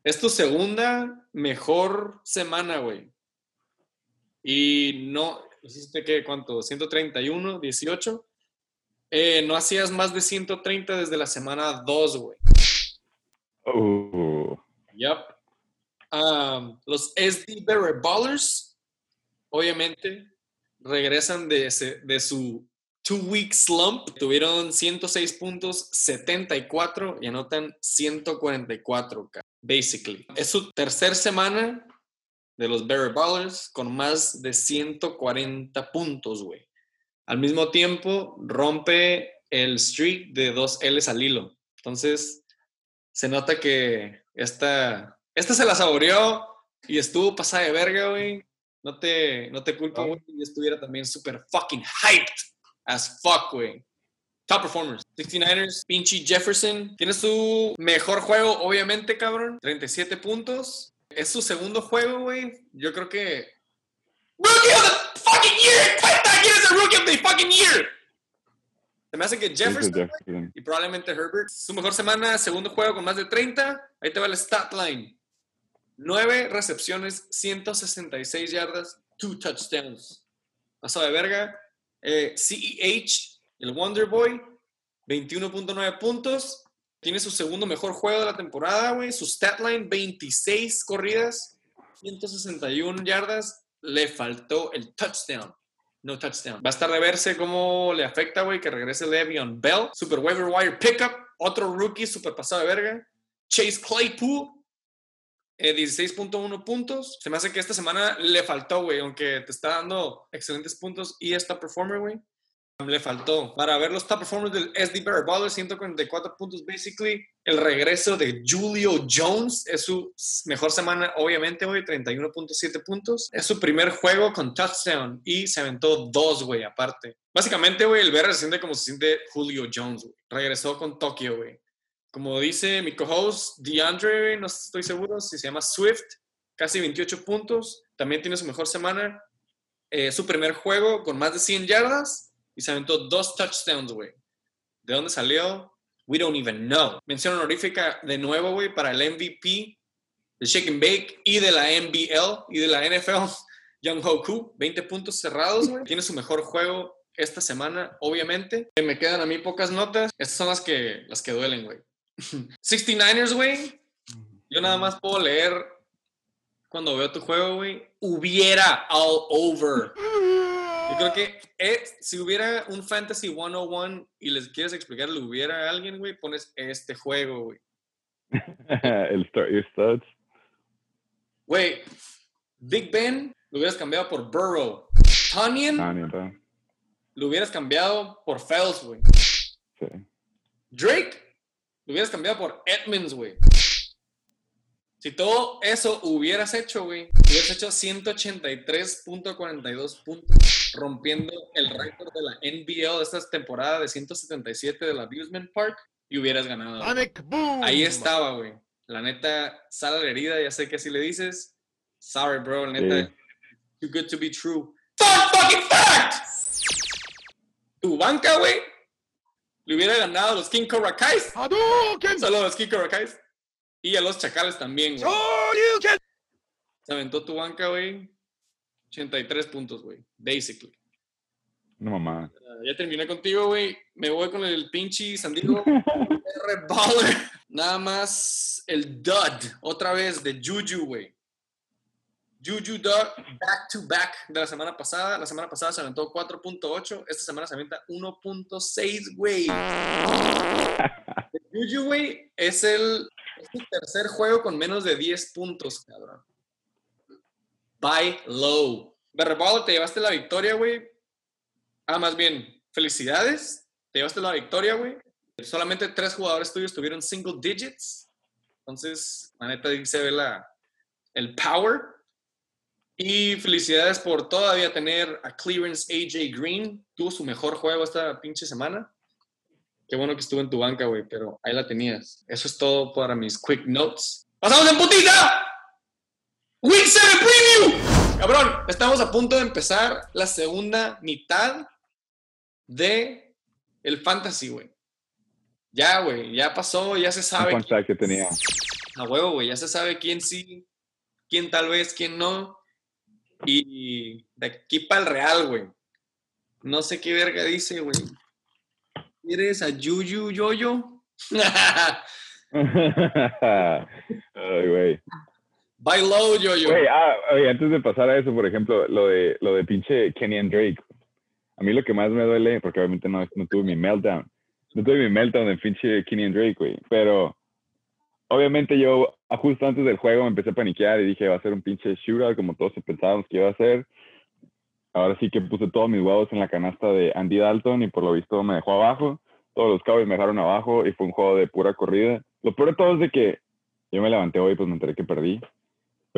Speaker 1: es tu segunda mejor semana, güey. Y no, hiciste qué, cuánto, 131, 18. Eh, no hacías más de 130 desde la semana 2, güey.
Speaker 3: Oh,
Speaker 1: Yep. Um, los SD Bearer Ballers, obviamente, regresan de, ese- de su two-week slump. Tuvieron 106 puntos, 74 y anotan 144, ca- basically. Es su tercer semana de los Bearer Ballers con más de 140 puntos, güey. Al mismo tiempo, rompe el streak de dos L's al hilo. Entonces, se nota que esta, esta se la saboreó y estuvo pasada de verga, güey. No te, no te culpo, güey. Yo estuviera también súper fucking hyped as fuck, güey. Top performers. 69ers, pinche Jefferson. Tiene su mejor juego, obviamente, cabrón. 37 puntos. Es su segundo juego, güey. Yo creo que. ¡Rookie of the fucking year! ¡Cuenta quién es el rookie of the fucking year! Se me hace que Jefferson
Speaker 3: Jefferson.
Speaker 1: y probablemente Herbert. Su mejor semana, segundo juego con más de 30. Ahí te va el stat line. 9 recepciones, 166 yardas, 2 touchdowns. Paso de verga. Eh, CEH, el Wonder Boy, 21.9 puntos. Tiene su segundo mejor juego de la temporada, güey. Su stat line, 26 corridas, 161 yardas. Le faltó el touchdown. No touchdown. Va a estar de verse cómo le afecta, güey, que regrese Le'Veon Bell. Super waiver wire pickup. Otro rookie super pasado de verga. Chase Claypool. eh, 16.1 puntos. Se me hace que esta semana le faltó, güey, aunque te está dando excelentes puntos y es top performer, güey. Le faltó. Para ver los top performers del SD Bear Baller, 144 puntos, basically. El regreso de Julio Jones es su mejor semana, obviamente, güey, 31.7 puntos. Es su primer juego con touchdown y se aventó dos, güey, aparte. Básicamente, güey, el BR se siente como se siente Julio Jones, güey. Regresó con Tokio, güey. Como dice mi co-host DeAndre, no estoy seguro si se llama Swift, casi 28 puntos. También tiene su mejor semana. Eh, su primer juego con más de 100 yardas y se aventó dos touchdowns, güey. ¿De dónde salió? We don't even know. Mención honorífica de nuevo, güey, para el MVP de Shake and Bake y de la NBL y de la NFL. (laughs) Young Hoku, 20 puntos cerrados, güey. Tiene su mejor juego esta semana, obviamente. Me quedan a mí pocas notas. Estas son las que, las que duelen, güey. (laughs) 69ers, güey. Yo nada más puedo leer cuando veo tu juego, güey. Hubiera all over. Yo creo que eh, si hubiera un Fantasy 101 y les quieres explicar, le hubiera a alguien, güey, pones este juego, güey. (laughs)
Speaker 3: el Start Your Studs.
Speaker 1: Güey, Big Ben lo hubieras cambiado por Burrow. Tunyon lo hubieras cambiado por Fells, güey.
Speaker 3: Sí.
Speaker 1: Drake lo hubieras cambiado por Edmonds, güey. Si todo eso hubieras hecho, güey, hubieras hecho 183.42 puntos, rompiendo el récord de la NBL de esta temporada de 177 del Abusement Park y hubieras ganado. Ahí estaba, güey. La neta, sale la herida, ya sé que así le dices. Sorry, bro, la neta.
Speaker 3: Sí.
Speaker 1: Too good to be true. Fun fucking fact! Tu banca, güey, le hubiera ganado a los King Cobra-Kais. Saludos a los King Cobra-Kais. Y a los Chacales también, güey. Se aventó tu banca, güey. 83 puntos, güey. Basically.
Speaker 3: Una mamá.
Speaker 1: Ya terminé contigo, güey. Me voy con el pinche San Diego (laughs) R Baller. Nada más el dud, otra vez, de Juju, güey. Juju dud, back to back de la semana pasada. La semana pasada se aventó 4.8. Esta semana se avienta 1.6, güey. (laughs) Juju, güey, es el, es el tercer juego con menos de 10 puntos, cabrón. Buy low. Berreball, te llevaste la victoria, güey. Ah, más bien, felicidades. Te llevaste la victoria, güey. Solamente tres jugadores tuyos tuvieron single digits. Entonces, la neta, ahí ve la, el power. Y felicidades por todavía tener a Clearance AJ Green. Tuvo su mejor juego esta pinche semana. Qué bueno que estuvo en tu banca, güey, pero ahí la tenías. Eso es todo para mis quick notes. ¡Pasamos en putita! Week 7 Preview. Cabrón, estamos a punto de empezar la segunda mitad de el fantasy, güey. Ya, güey, ya pasó, ya se sabe.
Speaker 3: Un que tenía.
Speaker 1: A huevo, güey, ya se sabe quién sí, quién tal vez, quién no. Y de aquí para el real, güey. No sé qué verga dice, güey. ¿Quieres a Yuyu Yoyo? (laughs) (laughs)
Speaker 3: Ay, güey.
Speaker 1: Buy low, Yoyo.
Speaker 3: Güey, ah, oye, antes de pasar a eso, por ejemplo, lo de, lo de pinche Kenny and Drake. A mí lo que más me duele, porque obviamente no, no tuve mi meltdown. No tuve mi meltdown de pinche Kenny and Drake, güey. Pero obviamente yo, ah, justo antes del juego, me empecé a paniquear y dije, va a ser un pinche shootout, como todos pensábamos que iba a ser. Ahora sí que puse todos mis huevos en la canasta de Andy Dalton y por lo visto me dejó abajo. Todos los Cowboys me dejaron abajo y fue un juego de pura corrida. Lo peor de todo es de que yo me levanté hoy, pues me enteré que perdí.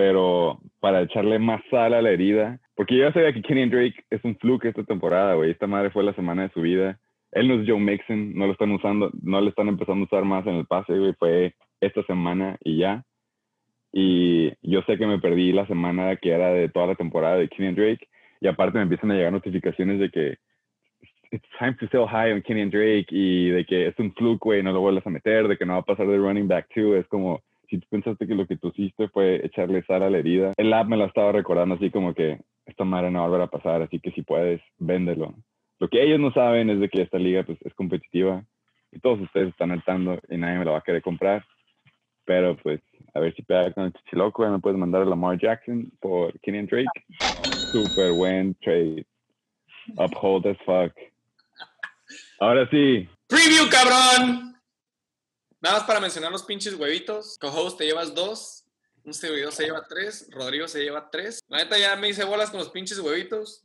Speaker 3: Pero para echarle más sal a la herida, porque yo ya sabía que Kenny Drake es un fluke esta temporada, güey. Esta madre fue la semana de su vida. Él no es Joe Mixon, no lo están usando, no le están empezando a usar más en el pase, güey. Fue esta semana y ya. Y yo sé que me perdí la semana que era de toda la temporada de Kenny Drake. Y aparte me empiezan a llegar notificaciones de que it's time to sell high on Kenny Drake y de que es un fluke, güey, no lo vuelvas a meter, de que no va a pasar de running back two. Es como, si tú pensaste que lo que tú hiciste fue echarle sal a la herida, el app me la estaba recordando así como que esta madre no va a volver a pasar, así que si puedes, véndelo. Lo que ellos no saben es de que esta liga pues, es competitiva y todos ustedes están altando y nadie me la va a querer comprar. Pero pues, a ver si pega con el chichiloco, me puedes mandar a Lamar Jackson por Kenny Drake. Super buen trade. Uphold as fuck. Ahora sí.
Speaker 1: Preview, cabrón. Nada más para mencionar los pinches huevitos. Co-host te llevas dos. Un servidor se lleva tres. Rodrigo se lleva tres. La neta ya me hice bolas con los pinches huevitos.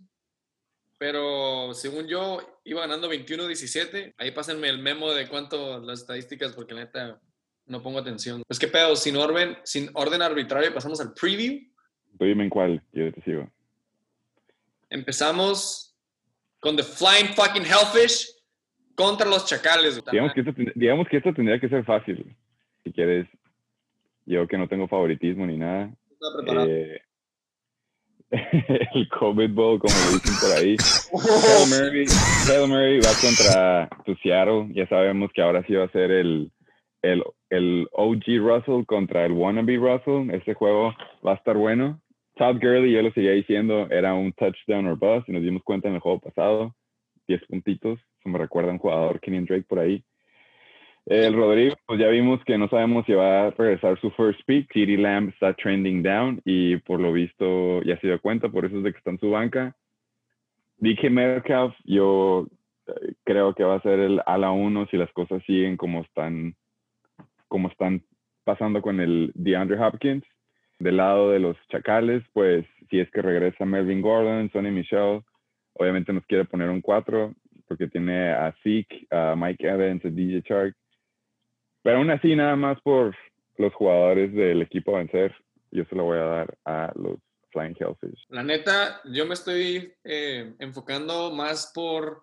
Speaker 1: Pero según yo, iba ganando 21-17. Ahí pásenme el memo de cuánto las estadísticas, porque la neta no pongo atención. Pues qué pedo, sin orden, sin orden arbitrario, pasamos al preview.
Speaker 3: Tú dime en cuál, yo te sigo.
Speaker 1: Empezamos con The Flying Fucking Hellfish contra los Chacales.
Speaker 3: Digamos que, esto, digamos que esto tendría que ser fácil. Si quieres, yo que no tengo favoritismo ni nada. Eh, (laughs) el COVID Bowl, como lo dicen por ahí. (laughs) Hail Murray, Hail Murray va contra tu Seattle. Ya sabemos que ahora sí va a ser el, el, el OG Russell contra el wannabe Russell. Este juego va a estar bueno. Todd Gurley, yo lo seguía diciendo, era un touchdown or bust y nos dimos cuenta en el juego pasado. 10 puntitos. Me recuerda un jugador, Kenny Drake, por ahí. El Rodrigo, pues ya vimos que no sabemos si va a regresar su first pick. CeeDee Lamb está trending down y por lo visto ya se dio cuenta, por eso es de que está en su banca. DK Metcalf, yo eh, creo que va a ser el ala 1 si las cosas siguen como están, como están pasando con el DeAndre Hopkins. Del lado de los Chacales, pues si es que regresa Melvin Gordon, Sonny Michel, obviamente nos quiere poner un 4 porque tiene a Zeke, a Mike Evans, a DJ Shark. Pero aún así, nada más por los jugadores del equipo a vencer, yo se lo voy a dar a los Flying Hellfish.
Speaker 1: La neta, yo me estoy eh, enfocando más por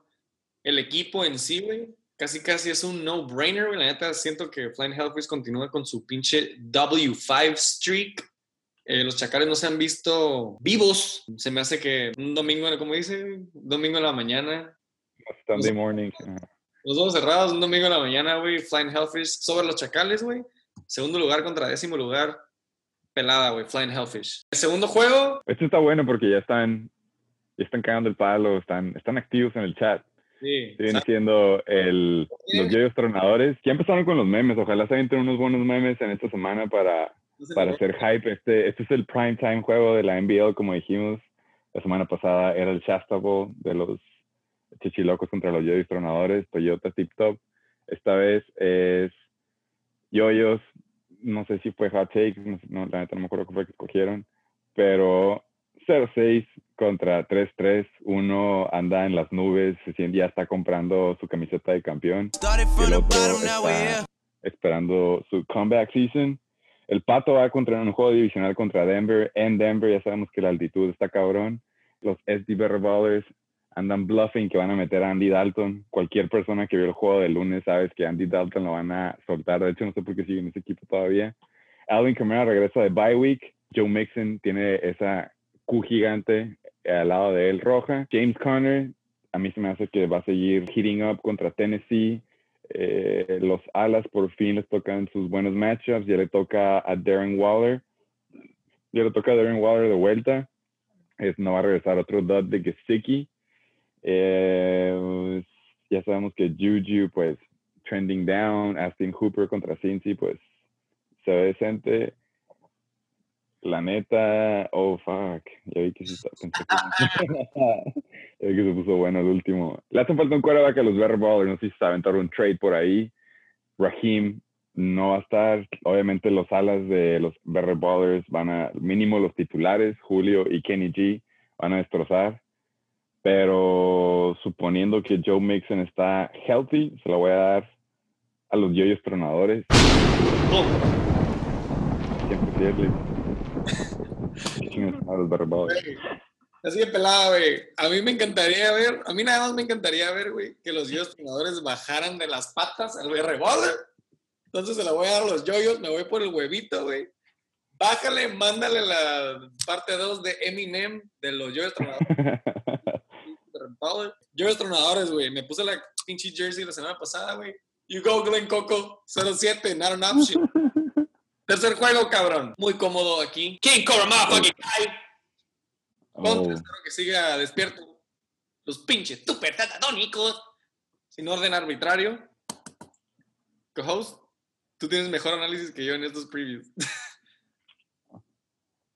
Speaker 1: el equipo en sí, güey. Casi, casi es un no-brainer, güey. La neta, siento que Flying Hellfish continúa con su pinche W5 streak. Eh, los chacales no se han visto vivos. Se me hace que un domingo, como dice, domingo en la mañana.
Speaker 3: Sunday morning.
Speaker 1: Los ojos cerrados, un domingo en la mañana, güey. Flying Hellfish sobre los chacales, güey. Segundo lugar contra décimo lugar. Pelada, güey. Flying Hellfish. El segundo juego.
Speaker 3: Esto está bueno porque ya están ya están cagando el palo, están, están activos en el chat.
Speaker 1: Sí.
Speaker 3: Viene siendo el, los yoyos tronadores. Ya empezaron con los memes. Ojalá se avienten unos buenos memes en esta semana para, para hacer hype. Este, este es el prime time juego de la NBL, como dijimos. La semana pasada era el Shasta Bowl de los Chichilocos contra los yoyos tronadores, Toyota Tip Top. Esta vez es yoyos. No sé si fue hot take, no, no, la neta no me acuerdo qué fue que escogieron, pero 0-6 contra 3-3. Uno anda en las nubes, ya está comprando su camiseta de campeón. Y el otro está esperando su comeback season. El Pato va contra un juego divisional contra Denver. En Denver ya sabemos que la altitud está cabrón. Los SD Better Ballers andan bluffing que van a meter a Andy Dalton. Cualquier persona que vio el juego del lunes sabes que Andy Dalton lo van a soltar. De hecho, no sé por qué sigue en ese equipo todavía. Alvin Kamara regresa de bye week. Joe Mixon tiene esa Q gigante al lado de él roja. James Conner, a mí se me hace que va a seguir hitting up contra Tennessee. Eh, los alas por fin les tocan sus buenos matchups. Ya le toca a Darren Waller. Ya le toca a Darren Waller de vuelta. Es, no va a regresar otro dud de Gesicki. Eh, ya sabemos que Juju, pues, trending down. Austin Hooper contra Cincy, pues, se ve decente. La neta, oh fuck, ya vi que, sí está, (laughs) ya vi que se puso bueno el último. Le hacen falta un quarterback a los Better Ballers, no sé si se aventaron un trade por ahí. Raheem no va a estar, obviamente los alas de los Better Ballers van a, mínimo los titulares, Julio y Kenny G, van a destrozar. Pero suponiendo que Joe Mixon está healthy, se lo voy a dar a los yoyos tronadores. Siempre fiel. (laughs)
Speaker 1: Así de pelada, güey. A mí me encantaría ver, a mí nada más me encantaría ver, güey, que los yoyos tronadores bajaran de las patas al revolver. Entonces se la voy a dar a los yoyos, me voy por el huevito, güey. Bájale, mándale la parte 2 de Eminem de los yoyos tronadores. (laughs) yoyos tronadores, güey. Me puse la pinche jersey la semana pasada, güey. You go, Glen Coco 07, not an option. (laughs) Tercer juego, cabrón. Muy cómodo aquí. King Cobra Motherfucking Kai. Contra, espero que siga despierto. Los pinches super tatatónicos. Sin orden arbitrario. Co-host, tú tienes mejor análisis que yo en estos previews. (laughs)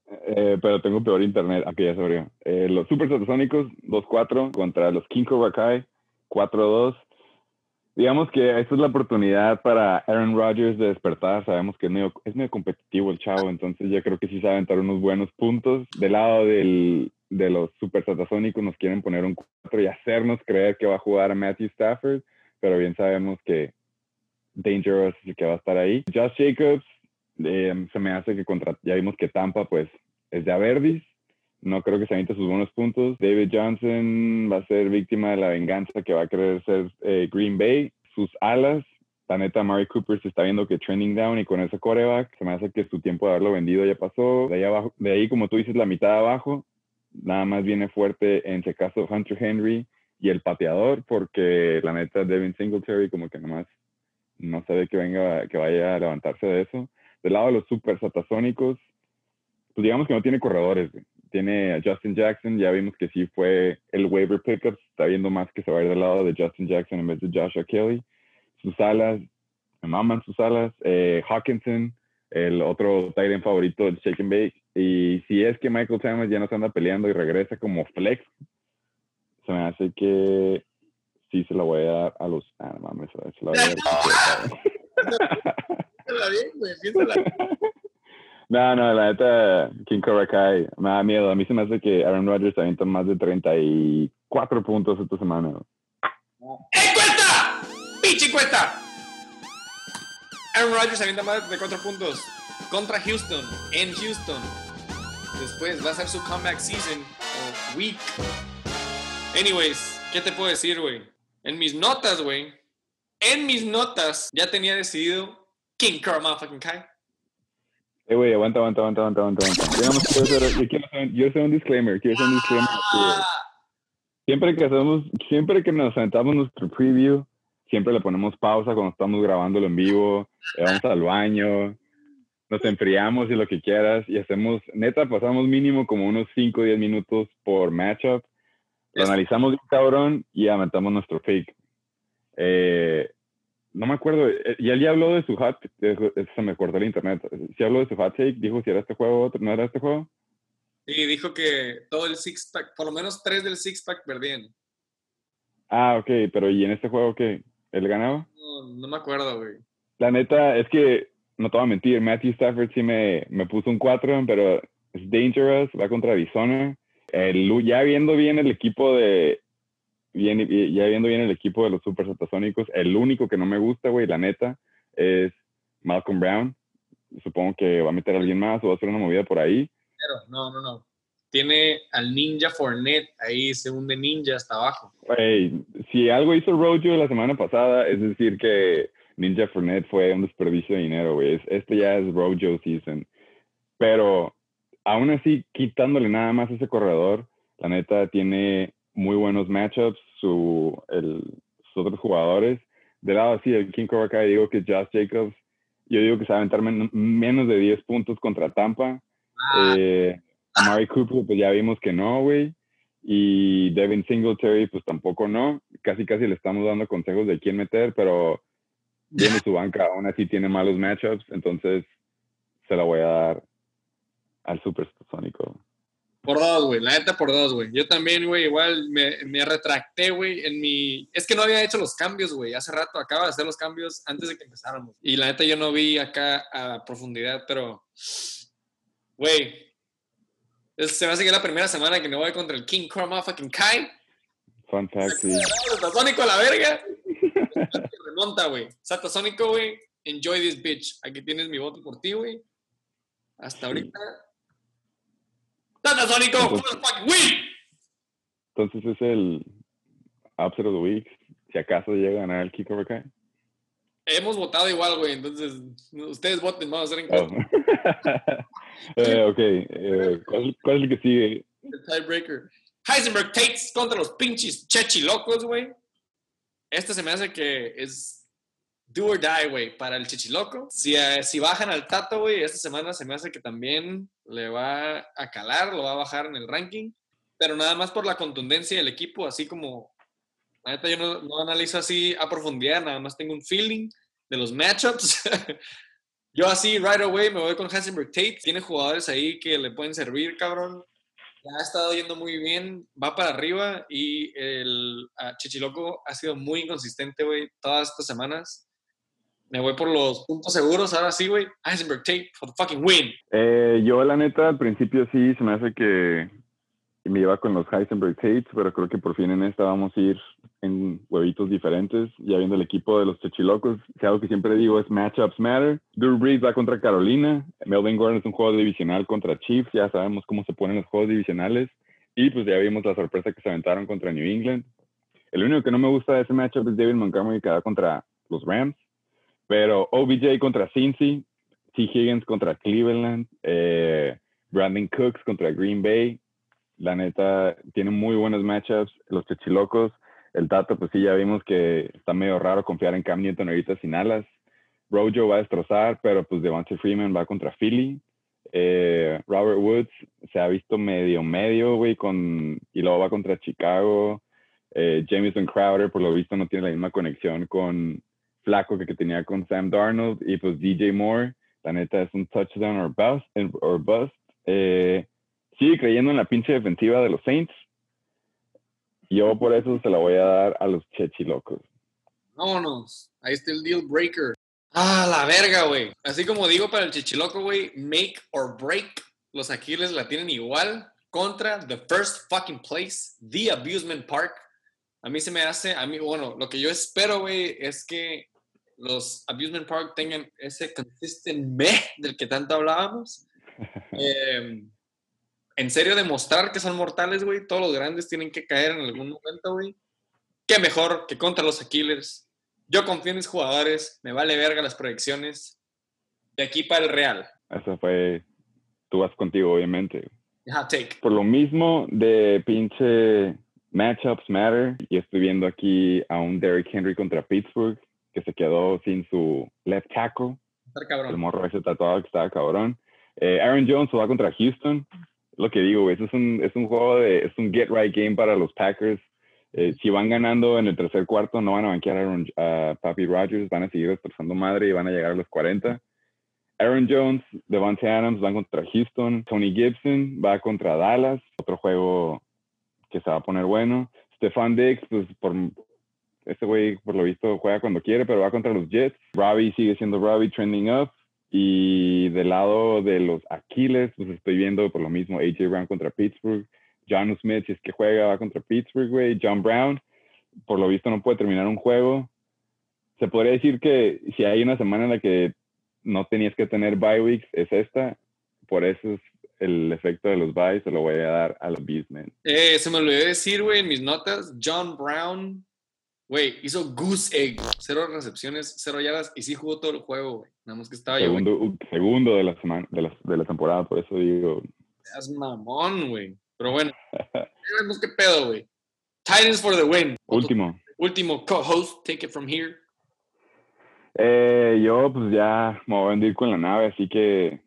Speaker 3: Eh, pero tengo peor internet. Aquí ya se abrió. Eh, los Super Satasónicos 2-4 contra los King Cobra Kai 4-2 digamos que esta es la oportunidad para Aaron Rodgers de despertar. Sabemos que es medio, es medio competitivo el chavo, entonces ya creo que sí sabe aventar unos buenos puntos. Del lado del, de los super satasónicos nos quieren poner un 4 y hacernos creer que va a jugar a Matthew Stafford, pero bien sabemos que Dangerous es el que va a estar ahí. Josh Jacobs, se me hace que contra, ya vimos que Tampa pues es de Averdis, no creo que se aviente sus buenos puntos. David Johnson va a ser víctima de la venganza que va a querer ser eh, Green Bay. Sus alas, la neta, Mari Cooper se está viendo que trending down y con ese coreback se me hace que su tiempo de haberlo vendido ya pasó. De ahí, abajo, de ahí, como tú dices, la mitad abajo, nada más viene fuerte en ese caso Hunter Henry y el pateador, porque la neta, Devin Singletary como que nomás no sabe que venga, que vaya a levantarse de eso. Del lado de los super satasónicos, pues digamos que no tiene corredores, tiene a Justin Jackson, ya vimos que sí fue el waiver pickup, está viendo más que se va a ir del lado de Justin Jackson en vez de Joshua Kelly. Sus alas, me maman sus alas. Eh, Hawkinson, el otro end favorito del Shake and Bake. Y si es que Michael Thomas ya no se anda peleando y regresa como flex, se me hace que sí se la voy a dar a los. Ah, no mames, se la voy a dar. (laughs) (laughs)
Speaker 1: Piénsala bien, güey, piénsala. (laughs)
Speaker 3: No, no, la neta, King Cobra Kai me da miedo. A mí se me hace que Aaron Rodgers avienta más de 34 puntos esta semana.
Speaker 1: ¡Encuesta! ¡Pinche encuesta! Aaron Rodgers avienta más de 4 puntos contra Houston, en Houston. Después va a ser su comeback season o week. Anyways, ¿qué te puedo decir, güey? En mis notas, güey. En mis notas ya tenía decidido King Cobra Motherfucking Kai.
Speaker 3: Eh, güey, aguanta, aguanta, aguanta, aguanta, aguanta. Digamos, quiero hacer, yo, quiero hacer, yo hacer un disclaimer, quiero hacer un disclaimer. aquí, Siempre que hacemos, siempre que nos sentamos nuestro preview, siempre le ponemos pausa cuando estamos grabándolo en vivo, le vamos al baño, nos enfriamos y lo que quieras, y hacemos, neta, pasamos mínimo como unos 5 o 10 minutos por matchup, Lo analizamos bien cabrón y aventamos nuestro fake. Eh, no me acuerdo, eh, y él ya habló de su eh, se me cortó el internet. Si habló de su hot take, dijo si era este juego o otro, ¿no era este juego?
Speaker 1: Y dijo que todo el six pack, por lo menos tres del six pack perdían.
Speaker 3: Ah, ok, pero ¿y en este juego qué? ¿Él ganaba?
Speaker 1: No, no me acuerdo, güey.
Speaker 3: La neta es que, no te voy a mentir, Matthew Stafford sí me, me puso un 4, pero es dangerous, va contra Arizona. El, ya viendo bien el equipo de, bien, ya viendo bien el equipo de los Super Satasónicos, el único que no me gusta, güey, la neta, es Malcolm Brown. Supongo que va a meter a alguien más o va a hacer una movida por ahí.
Speaker 1: Pero, no, no, no. Tiene al Ninja Fournette ahí, se hunde Ninja hasta abajo.
Speaker 3: Güey, si algo hizo Rojo la semana pasada, es decir que Ninja Fournette fue un desperdicio de dinero, güey. Es- Este ya es Rojo season. Pero aún así, quitándole nada más ese corredor, la neta tiene muy buenos matchups. Su, el, sus otros jugadores. De lado así, el King Cobra Kai, digo que Josh Jacobs, yo digo que se va a aventar men- menos de 10 puntos contra Tampa. Eh, Amari Cooper, pues ya vimos que no, güey. Y Devin Singletary, pues tampoco no. Casi, casi le estamos dando consejos de quién meter, pero viene su banca, aún así tiene malos matchups, entonces se la voy a dar al Supersónico.
Speaker 1: Por dos, güey. La neta, por dos, güey. Yo también, güey, igual me, me retracté, güey, en mi... Es que no había hecho los cambios, güey. Hace rato acaba de hacer los cambios antes de que empezáramos. Y la neta yo no vi acá a profundidad, pero... Güey. Se me hace que es la primera semana que me voy contra el King Chroma fucking Kai.
Speaker 3: Sí.
Speaker 1: Satasónico a la verga. (laughs) Remonta, güey. Satasónico, güey. Enjoy this bitch. Aquí tienes mi voto por ti, güey. Hasta ahorita.
Speaker 3: Entonces es el Upset of the Week. Si acaso llega a ganar el Kiko Kai.
Speaker 1: Hemos votado igual, güey. Entonces, ustedes voten, vamos a hacer en
Speaker 3: Oh. (laughs) Eh, ok, eh, ¿cuál, cuál es el que sigue?
Speaker 1: El tiebreaker. Heisenberg Tates contra los pinches chechilocos, güey. Este se me hace que es do or die, güey, para el chichiloco. Si, eh, si bajan al Tato, güey, esta semana se me hace que también le va a calar, lo va a bajar en el ranking. Pero nada más por la contundencia del equipo, así como. La neta, yo no, no analizo así a profundidad, nada más tengo un feeling de los matchups. (laughs) yo así, right away, me voy con Heisenberg Tate. Tiene jugadores ahí que le pueden servir, cabrón ya ha estado yendo muy bien, va para arriba y el ah, Chichiloco ha sido muy inconsistente, güey, todas estas semanas. Me voy por los puntos seguros, ahora sí, güey. Heisenberg Tape for the fucking win.
Speaker 3: Eh, yo, la neta, al principio sí se me hace que me iba con los Heisenberg Tates, pero creo que por fin en esta vamos a ir en huevitos diferentes. Ya viendo el equipo de los Techilocos, si algo que siempre digo es matchups matter. Drew Brees va contra Carolina. Melvin Gordon es un juego divisional contra Chiefs. Ya sabemos cómo se ponen los juegos divisionales. Y pues ya vimos la sorpresa que se aventaron contra New England. El único que no me gusta de ese matchup es David Montgomery que va contra los Rams. Pero OBJ contra Cincy, T. Higgins contra Cleveland, eh, Brandon Cooks contra Green Bay. La neta, tienen muy buenos matchups. Los Chechilocos, el Tato, pues sí, ya vimos que está medio raro confiar en Cam Newton ahorita sin alas. Rojo va a destrozar, pero pues Devontae Freeman va contra Philly. Eh, Robert Woods se ha visto medio medio, güey, con, y luego va contra Chicago. Eh, Jameson Crowder, por lo visto, no tiene la misma conexión con Flaco que, tenía con Sam Darnold. Y pues DJ Moore, la neta, es un touchdown or bust. Or bust. Eh, sigue creyendo en la pinche defensiva de los Saints. Yo por eso se la voy a dar a los Chechilocos.
Speaker 1: Vámonos. Ahí está el deal breaker. Ah, la verga, güey. Así como digo para el Chichiloco, güey, make or break. Los Aquiles la tienen igual contra the first fucking place, the Abusement Park. A mí se me hace, a mí, bueno, lo que yo espero, güey, es que los Abusement Park tengan ese consistent meh (laughs) del que tanto hablábamos. (laughs) Eh, en serio, demostrar que son mortales, güey. Todos los grandes tienen que caer en algún momento, güey. Qué mejor que contra los Aquiles. Yo confío en mis jugadores, me vale verga las proyecciones. De aquí para el Real.
Speaker 3: Eso fue, tú vas contigo, obviamente.
Speaker 1: Hot take.
Speaker 3: Por lo mismo de pinche matchups matter, y estoy viendo aquí a un Derrick Henry contra Pittsburgh, que se quedó sin su left tackle.
Speaker 1: Cabrón.
Speaker 3: El morro ese tatuado que estaba cabrón. Eh, Aaron Jones va contra Houston. lo que digo, güey. Eso es un, es un juego de, es un get right game para los Packers. Eh, si van ganando en el tercer cuarto, no van a banquear a, Aaron- a Papi Rogers, van a seguir destrozando madre y van a llegar a los 40. Aaron Jones, Devontae Adams van contra Houston. Tony Gibson va contra Dallas, otro juego que se va a poner bueno. Stefan Diggs, pues por este güey, por lo visto, juega cuando quiere, pero va contra los Jets. Robbie sigue siendo Robbie, trending up. Y del lado de los Aquiles, pues estoy viendo por lo mismo AJ Brown contra Pittsburgh. John Smith, si es que juega, va contra Pittsburgh, güey. John Brown, por lo visto, no puede terminar un juego. Se podría decir que si hay una semana en la que no tenías que tener bye weeks, es esta. Por eso es el efecto de los byes, se lo voy a dar a los Beastmen.
Speaker 1: Eh, se me olvidó decir, güey, en mis notas, John Brown, güey, hizo goose egg, cero recepciones, cero yardas, y sí jugó todo el juego, güey. Nada más que estaba yo, güey,
Speaker 3: Segundo, segundo de la semana, de la, de la temporada, por eso digo,
Speaker 1: seas mamón, güey. Pero bueno, (laughs) ya vemos qué pedo, güey. Titans for the win.
Speaker 3: último.
Speaker 1: Último co-host, take it from here.
Speaker 3: Eh, yo pues ya me voy a venir con la nave, así que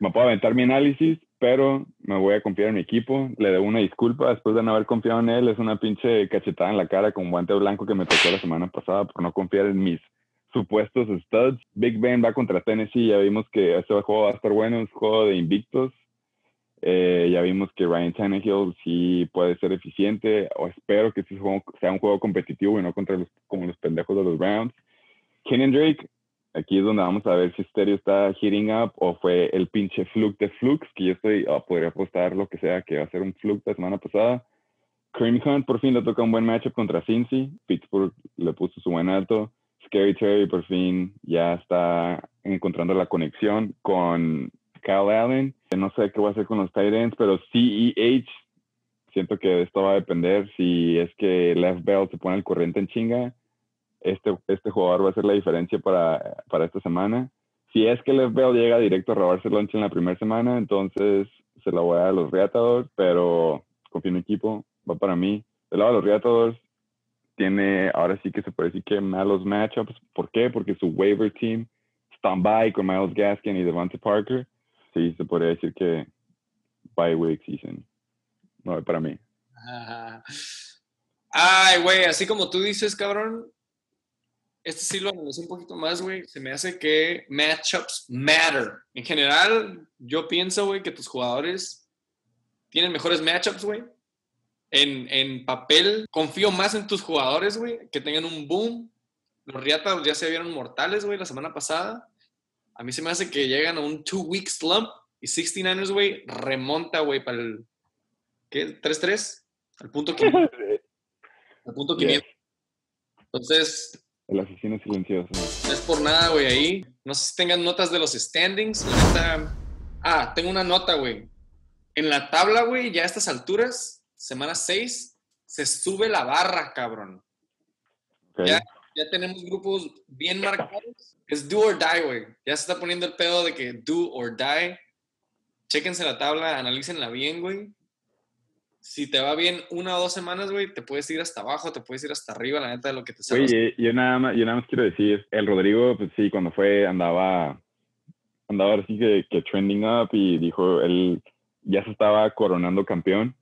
Speaker 3: me puedo aventar mi análisis, pero me voy a confiar en mi equipo. Le debo una disculpa después de no haber confiado en él. Es una pinche cachetada en la cara con guante blanco que me tocó la semana pasada por no confiar en mis supuestos studs. Big Ben va contra Tennessee, ya vimos que este juego va a estar bueno, es juego de invictos. Eh, ya vimos que Ryan Tannehill sí puede ser eficiente, o espero que este juego sea un juego competitivo y no contra los, como los pendejos de los Browns. Kenyon Drake, aquí es donde vamos a ver si Stereo está hitting up o fue el pinche fluke de flukes, que yo estoy, ah, podría apostar lo que sea, que va a ser un fluke la semana pasada. Kareem Hunt por fin le toca un buen matchup contra Cincy. Pittsburgh le puso su buen alto. Scary Terry por fin ya está encontrando la conexión con Kyle Allen. No sé qué va a hacer con los tight ends, pero CEH, siento que esto va a depender. Si es que Left Bell se pone al corriente en chinga, este, este jugador va a hacer la diferencia para, para esta semana. Si es que Left Bell llega directo a robarse el lunch en la primera semana, entonces se la voy a dar a los Reatadores, pero confío en mi equipo, va para mí. Del lado de los Reatadores, tiene ahora sí que se puede decir que malos matchups. ¿Por qué? Porque su waiver team stand by con Miles Gaskin y Devante Parker. Sí, se podría decir que bye week season. No, para mí.
Speaker 1: Ajá. Ay, güey, así como tú dices, cabrón, este sí lo analicé un poquito más, güey. Se me hace que matchups matter. En general, yo pienso, güey, que tus jugadores tienen mejores matchups, güey. En, en papel, confío más en tus jugadores, güey, que tengan un boom. Los Riatas ya se vieron mortales, güey, la semana pasada. A mí se me hace que llegan a un two-week slump y 69ers, güey, remonta, güey, para el. ¿Qué? ¿3-3? Al punto 500. (laughs) Al punto 500. Entonces,
Speaker 3: El asesino silencioso.
Speaker 1: no es por nada, güey, ahí. No sé si tengan notas de los standings. la neta. Ah, tengo una nota, güey. En la tabla, güey, ya a estas alturas, semana 6, se sube la barra, cabrón. Ya, ya tenemos grupos bien marcados. Es do or die, güey. Ya se está poniendo el pedo de que do or die. Chéquense la tabla, analícenla bien, güey. Si te va bien una o dos semanas, güey, te puedes ir hasta abajo, te puedes ir hasta arriba, la neta, de lo que te salga.
Speaker 3: Oye, yo nada más, yo nada más quiero decir, el Rodrigo, pues sí, cuando fue, andaba, andaba así que, que trending up y dijo, él ya se estaba coronando campeón.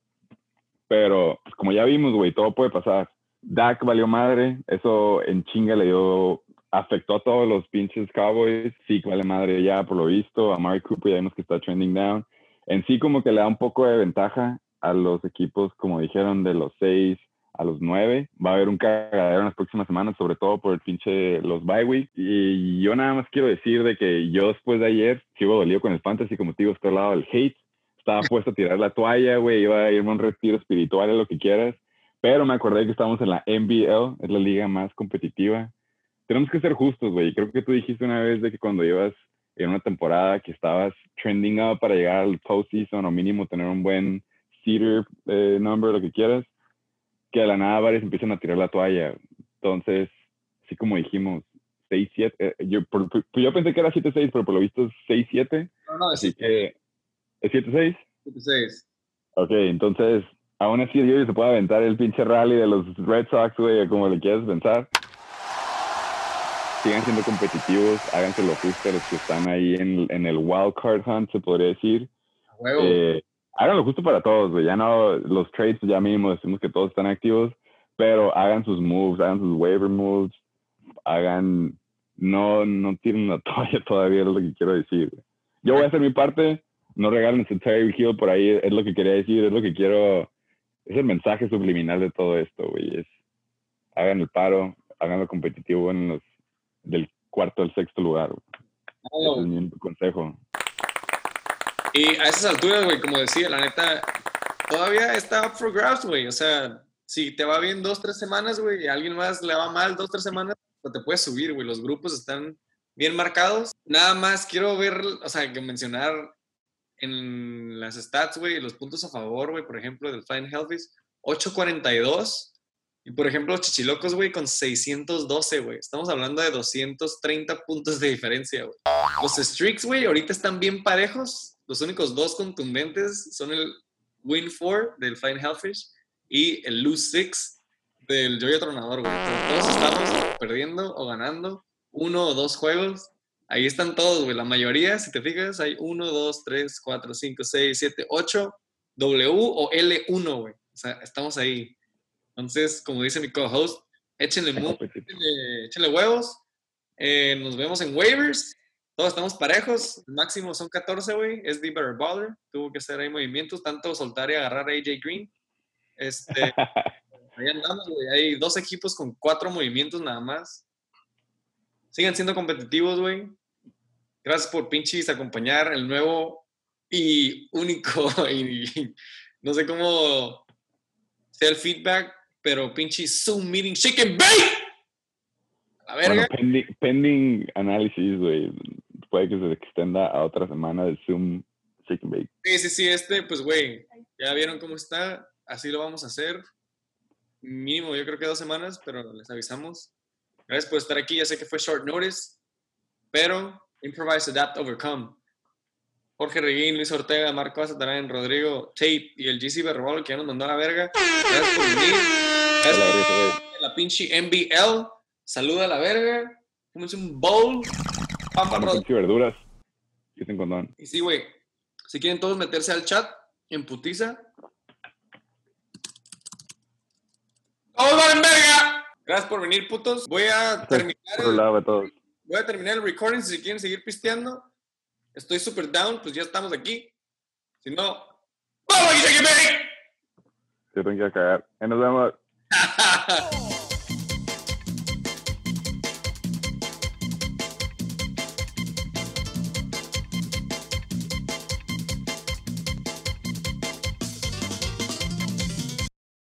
Speaker 3: Pero, pues, como ya vimos, güey, todo puede pasar. Dak valió madre, eso en chinga le dio, afectó a todos los pinches Cowboys. Sí, vale madre ya, por lo visto. A Mark Cooper ya vimos que está trending down. En sí, como que le da un poco de ventaja a los equipos, como dijeron, de los seis a los nueve. Va a haber un cagadero en las próximas semanas, sobre todo por el pinche los bye week. Y yo nada más quiero decir de que yo después de ayer sigo dolido con el fantasy, como te digo, estoy al lado del hate. Estaba (laughs) puesto a tirar la toalla, güey, iba a irme a un retiro espiritual, lo que quieras. Pero me acordé que estamos en la NBL, es la liga más competitiva. Tenemos que ser justos, güey. Creo que tú dijiste una vez de que cuando ibas en una temporada que estabas trending up para llegar al postseason o mínimo tener un buen seater eh, number, lo que quieras, que de la nada varios empiezan a tirar la toalla. Entonces, así como dijimos, 6-7, eh, yo, por- por- yo pensé que era 7-6, pero por lo visto es 6-7.
Speaker 1: No, no, es
Speaker 3: Así que, ¿es 7-6?
Speaker 1: 7-6.
Speaker 3: Ok, entonces, aún así yo se puede aventar el pinche rally de los Red Sox, güey, como le quieras pensar. Sigan siendo competitivos, háganse lo justo a los que están ahí en, en el wild card hunt, se podría decir.
Speaker 1: huevo.
Speaker 3: Eh, háganlo justo para todos, güey. Ya no, los trades ya mismo decimos que todos están activos, pero hagan sus moves, hagan sus waiver moves, hagan, no, no tiren la (laughs) toalla todavía, es lo que quiero decir. güey. Yo voy a hacer mi parte, no regalen ese Terry Hill por ahí, es lo que quería decir, es lo que quiero, es el mensaje subliminal de todo esto, güey. Es, hagan el paro, hagan lo competitivo en los, del cuarto al sexto lugar, güey. Ese es mi consejo.
Speaker 1: Y a esas alturas, güey, como decía, la neta, todavía está up for grabs, güey. O sea, si te va bien dos, tres semanas, güey, y a alguien más le va mal dos, tres semanas, pues te puedes subir, güey. Los grupos están bien marcados. Nada más quiero ver, o sea, que mencionar en las stats, güey, los puntos a favor, güey, por ejemplo, del Flying Healthies, 842. Y por ejemplo, los chichilocos, güey, con 612, güey. Estamos hablando de 230 puntos de diferencia, güey. Los streaks, güey, ahorita están bien parejos. Los únicos dos contundentes son el Win 4 del Flying Hellfish y el Lose 6 del Joya Tronador, güey. Todos estamos perdiendo o ganando uno o dos juegos. Ahí están todos, güey. La mayoría, si te fijas, hay 1, 2, 3, 4, 5, 6, 7, 8, W o L1, güey. O sea, estamos ahí. Entonces, como dice mi co-host, échenle, mu- échenle, échenle huevos. Eh, nos vemos en waivers. Todos estamos parejos. El máximo son 14, güey. Es the better baller. Tuvo que hacer ahí movimientos, tanto soltar y agarrar a AJ Green. Este, (laughs) ahí andamos, güey. Hay dos equipos con cuatro movimientos nada más. Sigan siendo competitivos, güey. Gracias por pinches acompañar el nuevo y único (laughs) y, no sé cómo sea el feedback, pero pinches Zoom meeting chicken bake. A verga.
Speaker 3: Bueno, pending, pending análisis, güey. Puede que se extienda a otra semana del Zoom Chicken Bake.
Speaker 1: Sí, sí, sí, este, pues, güey, ya vieron cómo está, así lo vamos a hacer. Mínimo, yo creo que dos semanas, pero les avisamos. Gracias por estar aquí, ya sé que fue short notice, pero improvise, adapt, overcome. Jorge Reguín, Luis Ortega, Marco Azatarán, Rodrigo Tate y el GC Berrobol que ya nos mandó a la verga. Gracias por venir. Gracias por la pinche NBL. Saluda a la verga. Fúmense un bowl. Papa
Speaker 3: Coman
Speaker 1: Rod-
Speaker 3: pinche verduras. Quiten condón.
Speaker 1: y sí, güey. Si quieren todos meterse al chat en putiza. ¡Todos valen verga! Gracias por venir, putos. Voy a terminar el,
Speaker 3: lado de todos.
Speaker 1: voy a terminar el recording si quieren seguir pisteando. Estoy super down, pues ya estamos aquí. Si no, ¡vamos, me-
Speaker 3: Yo tengo que cagar. Nos vemos. (laughs)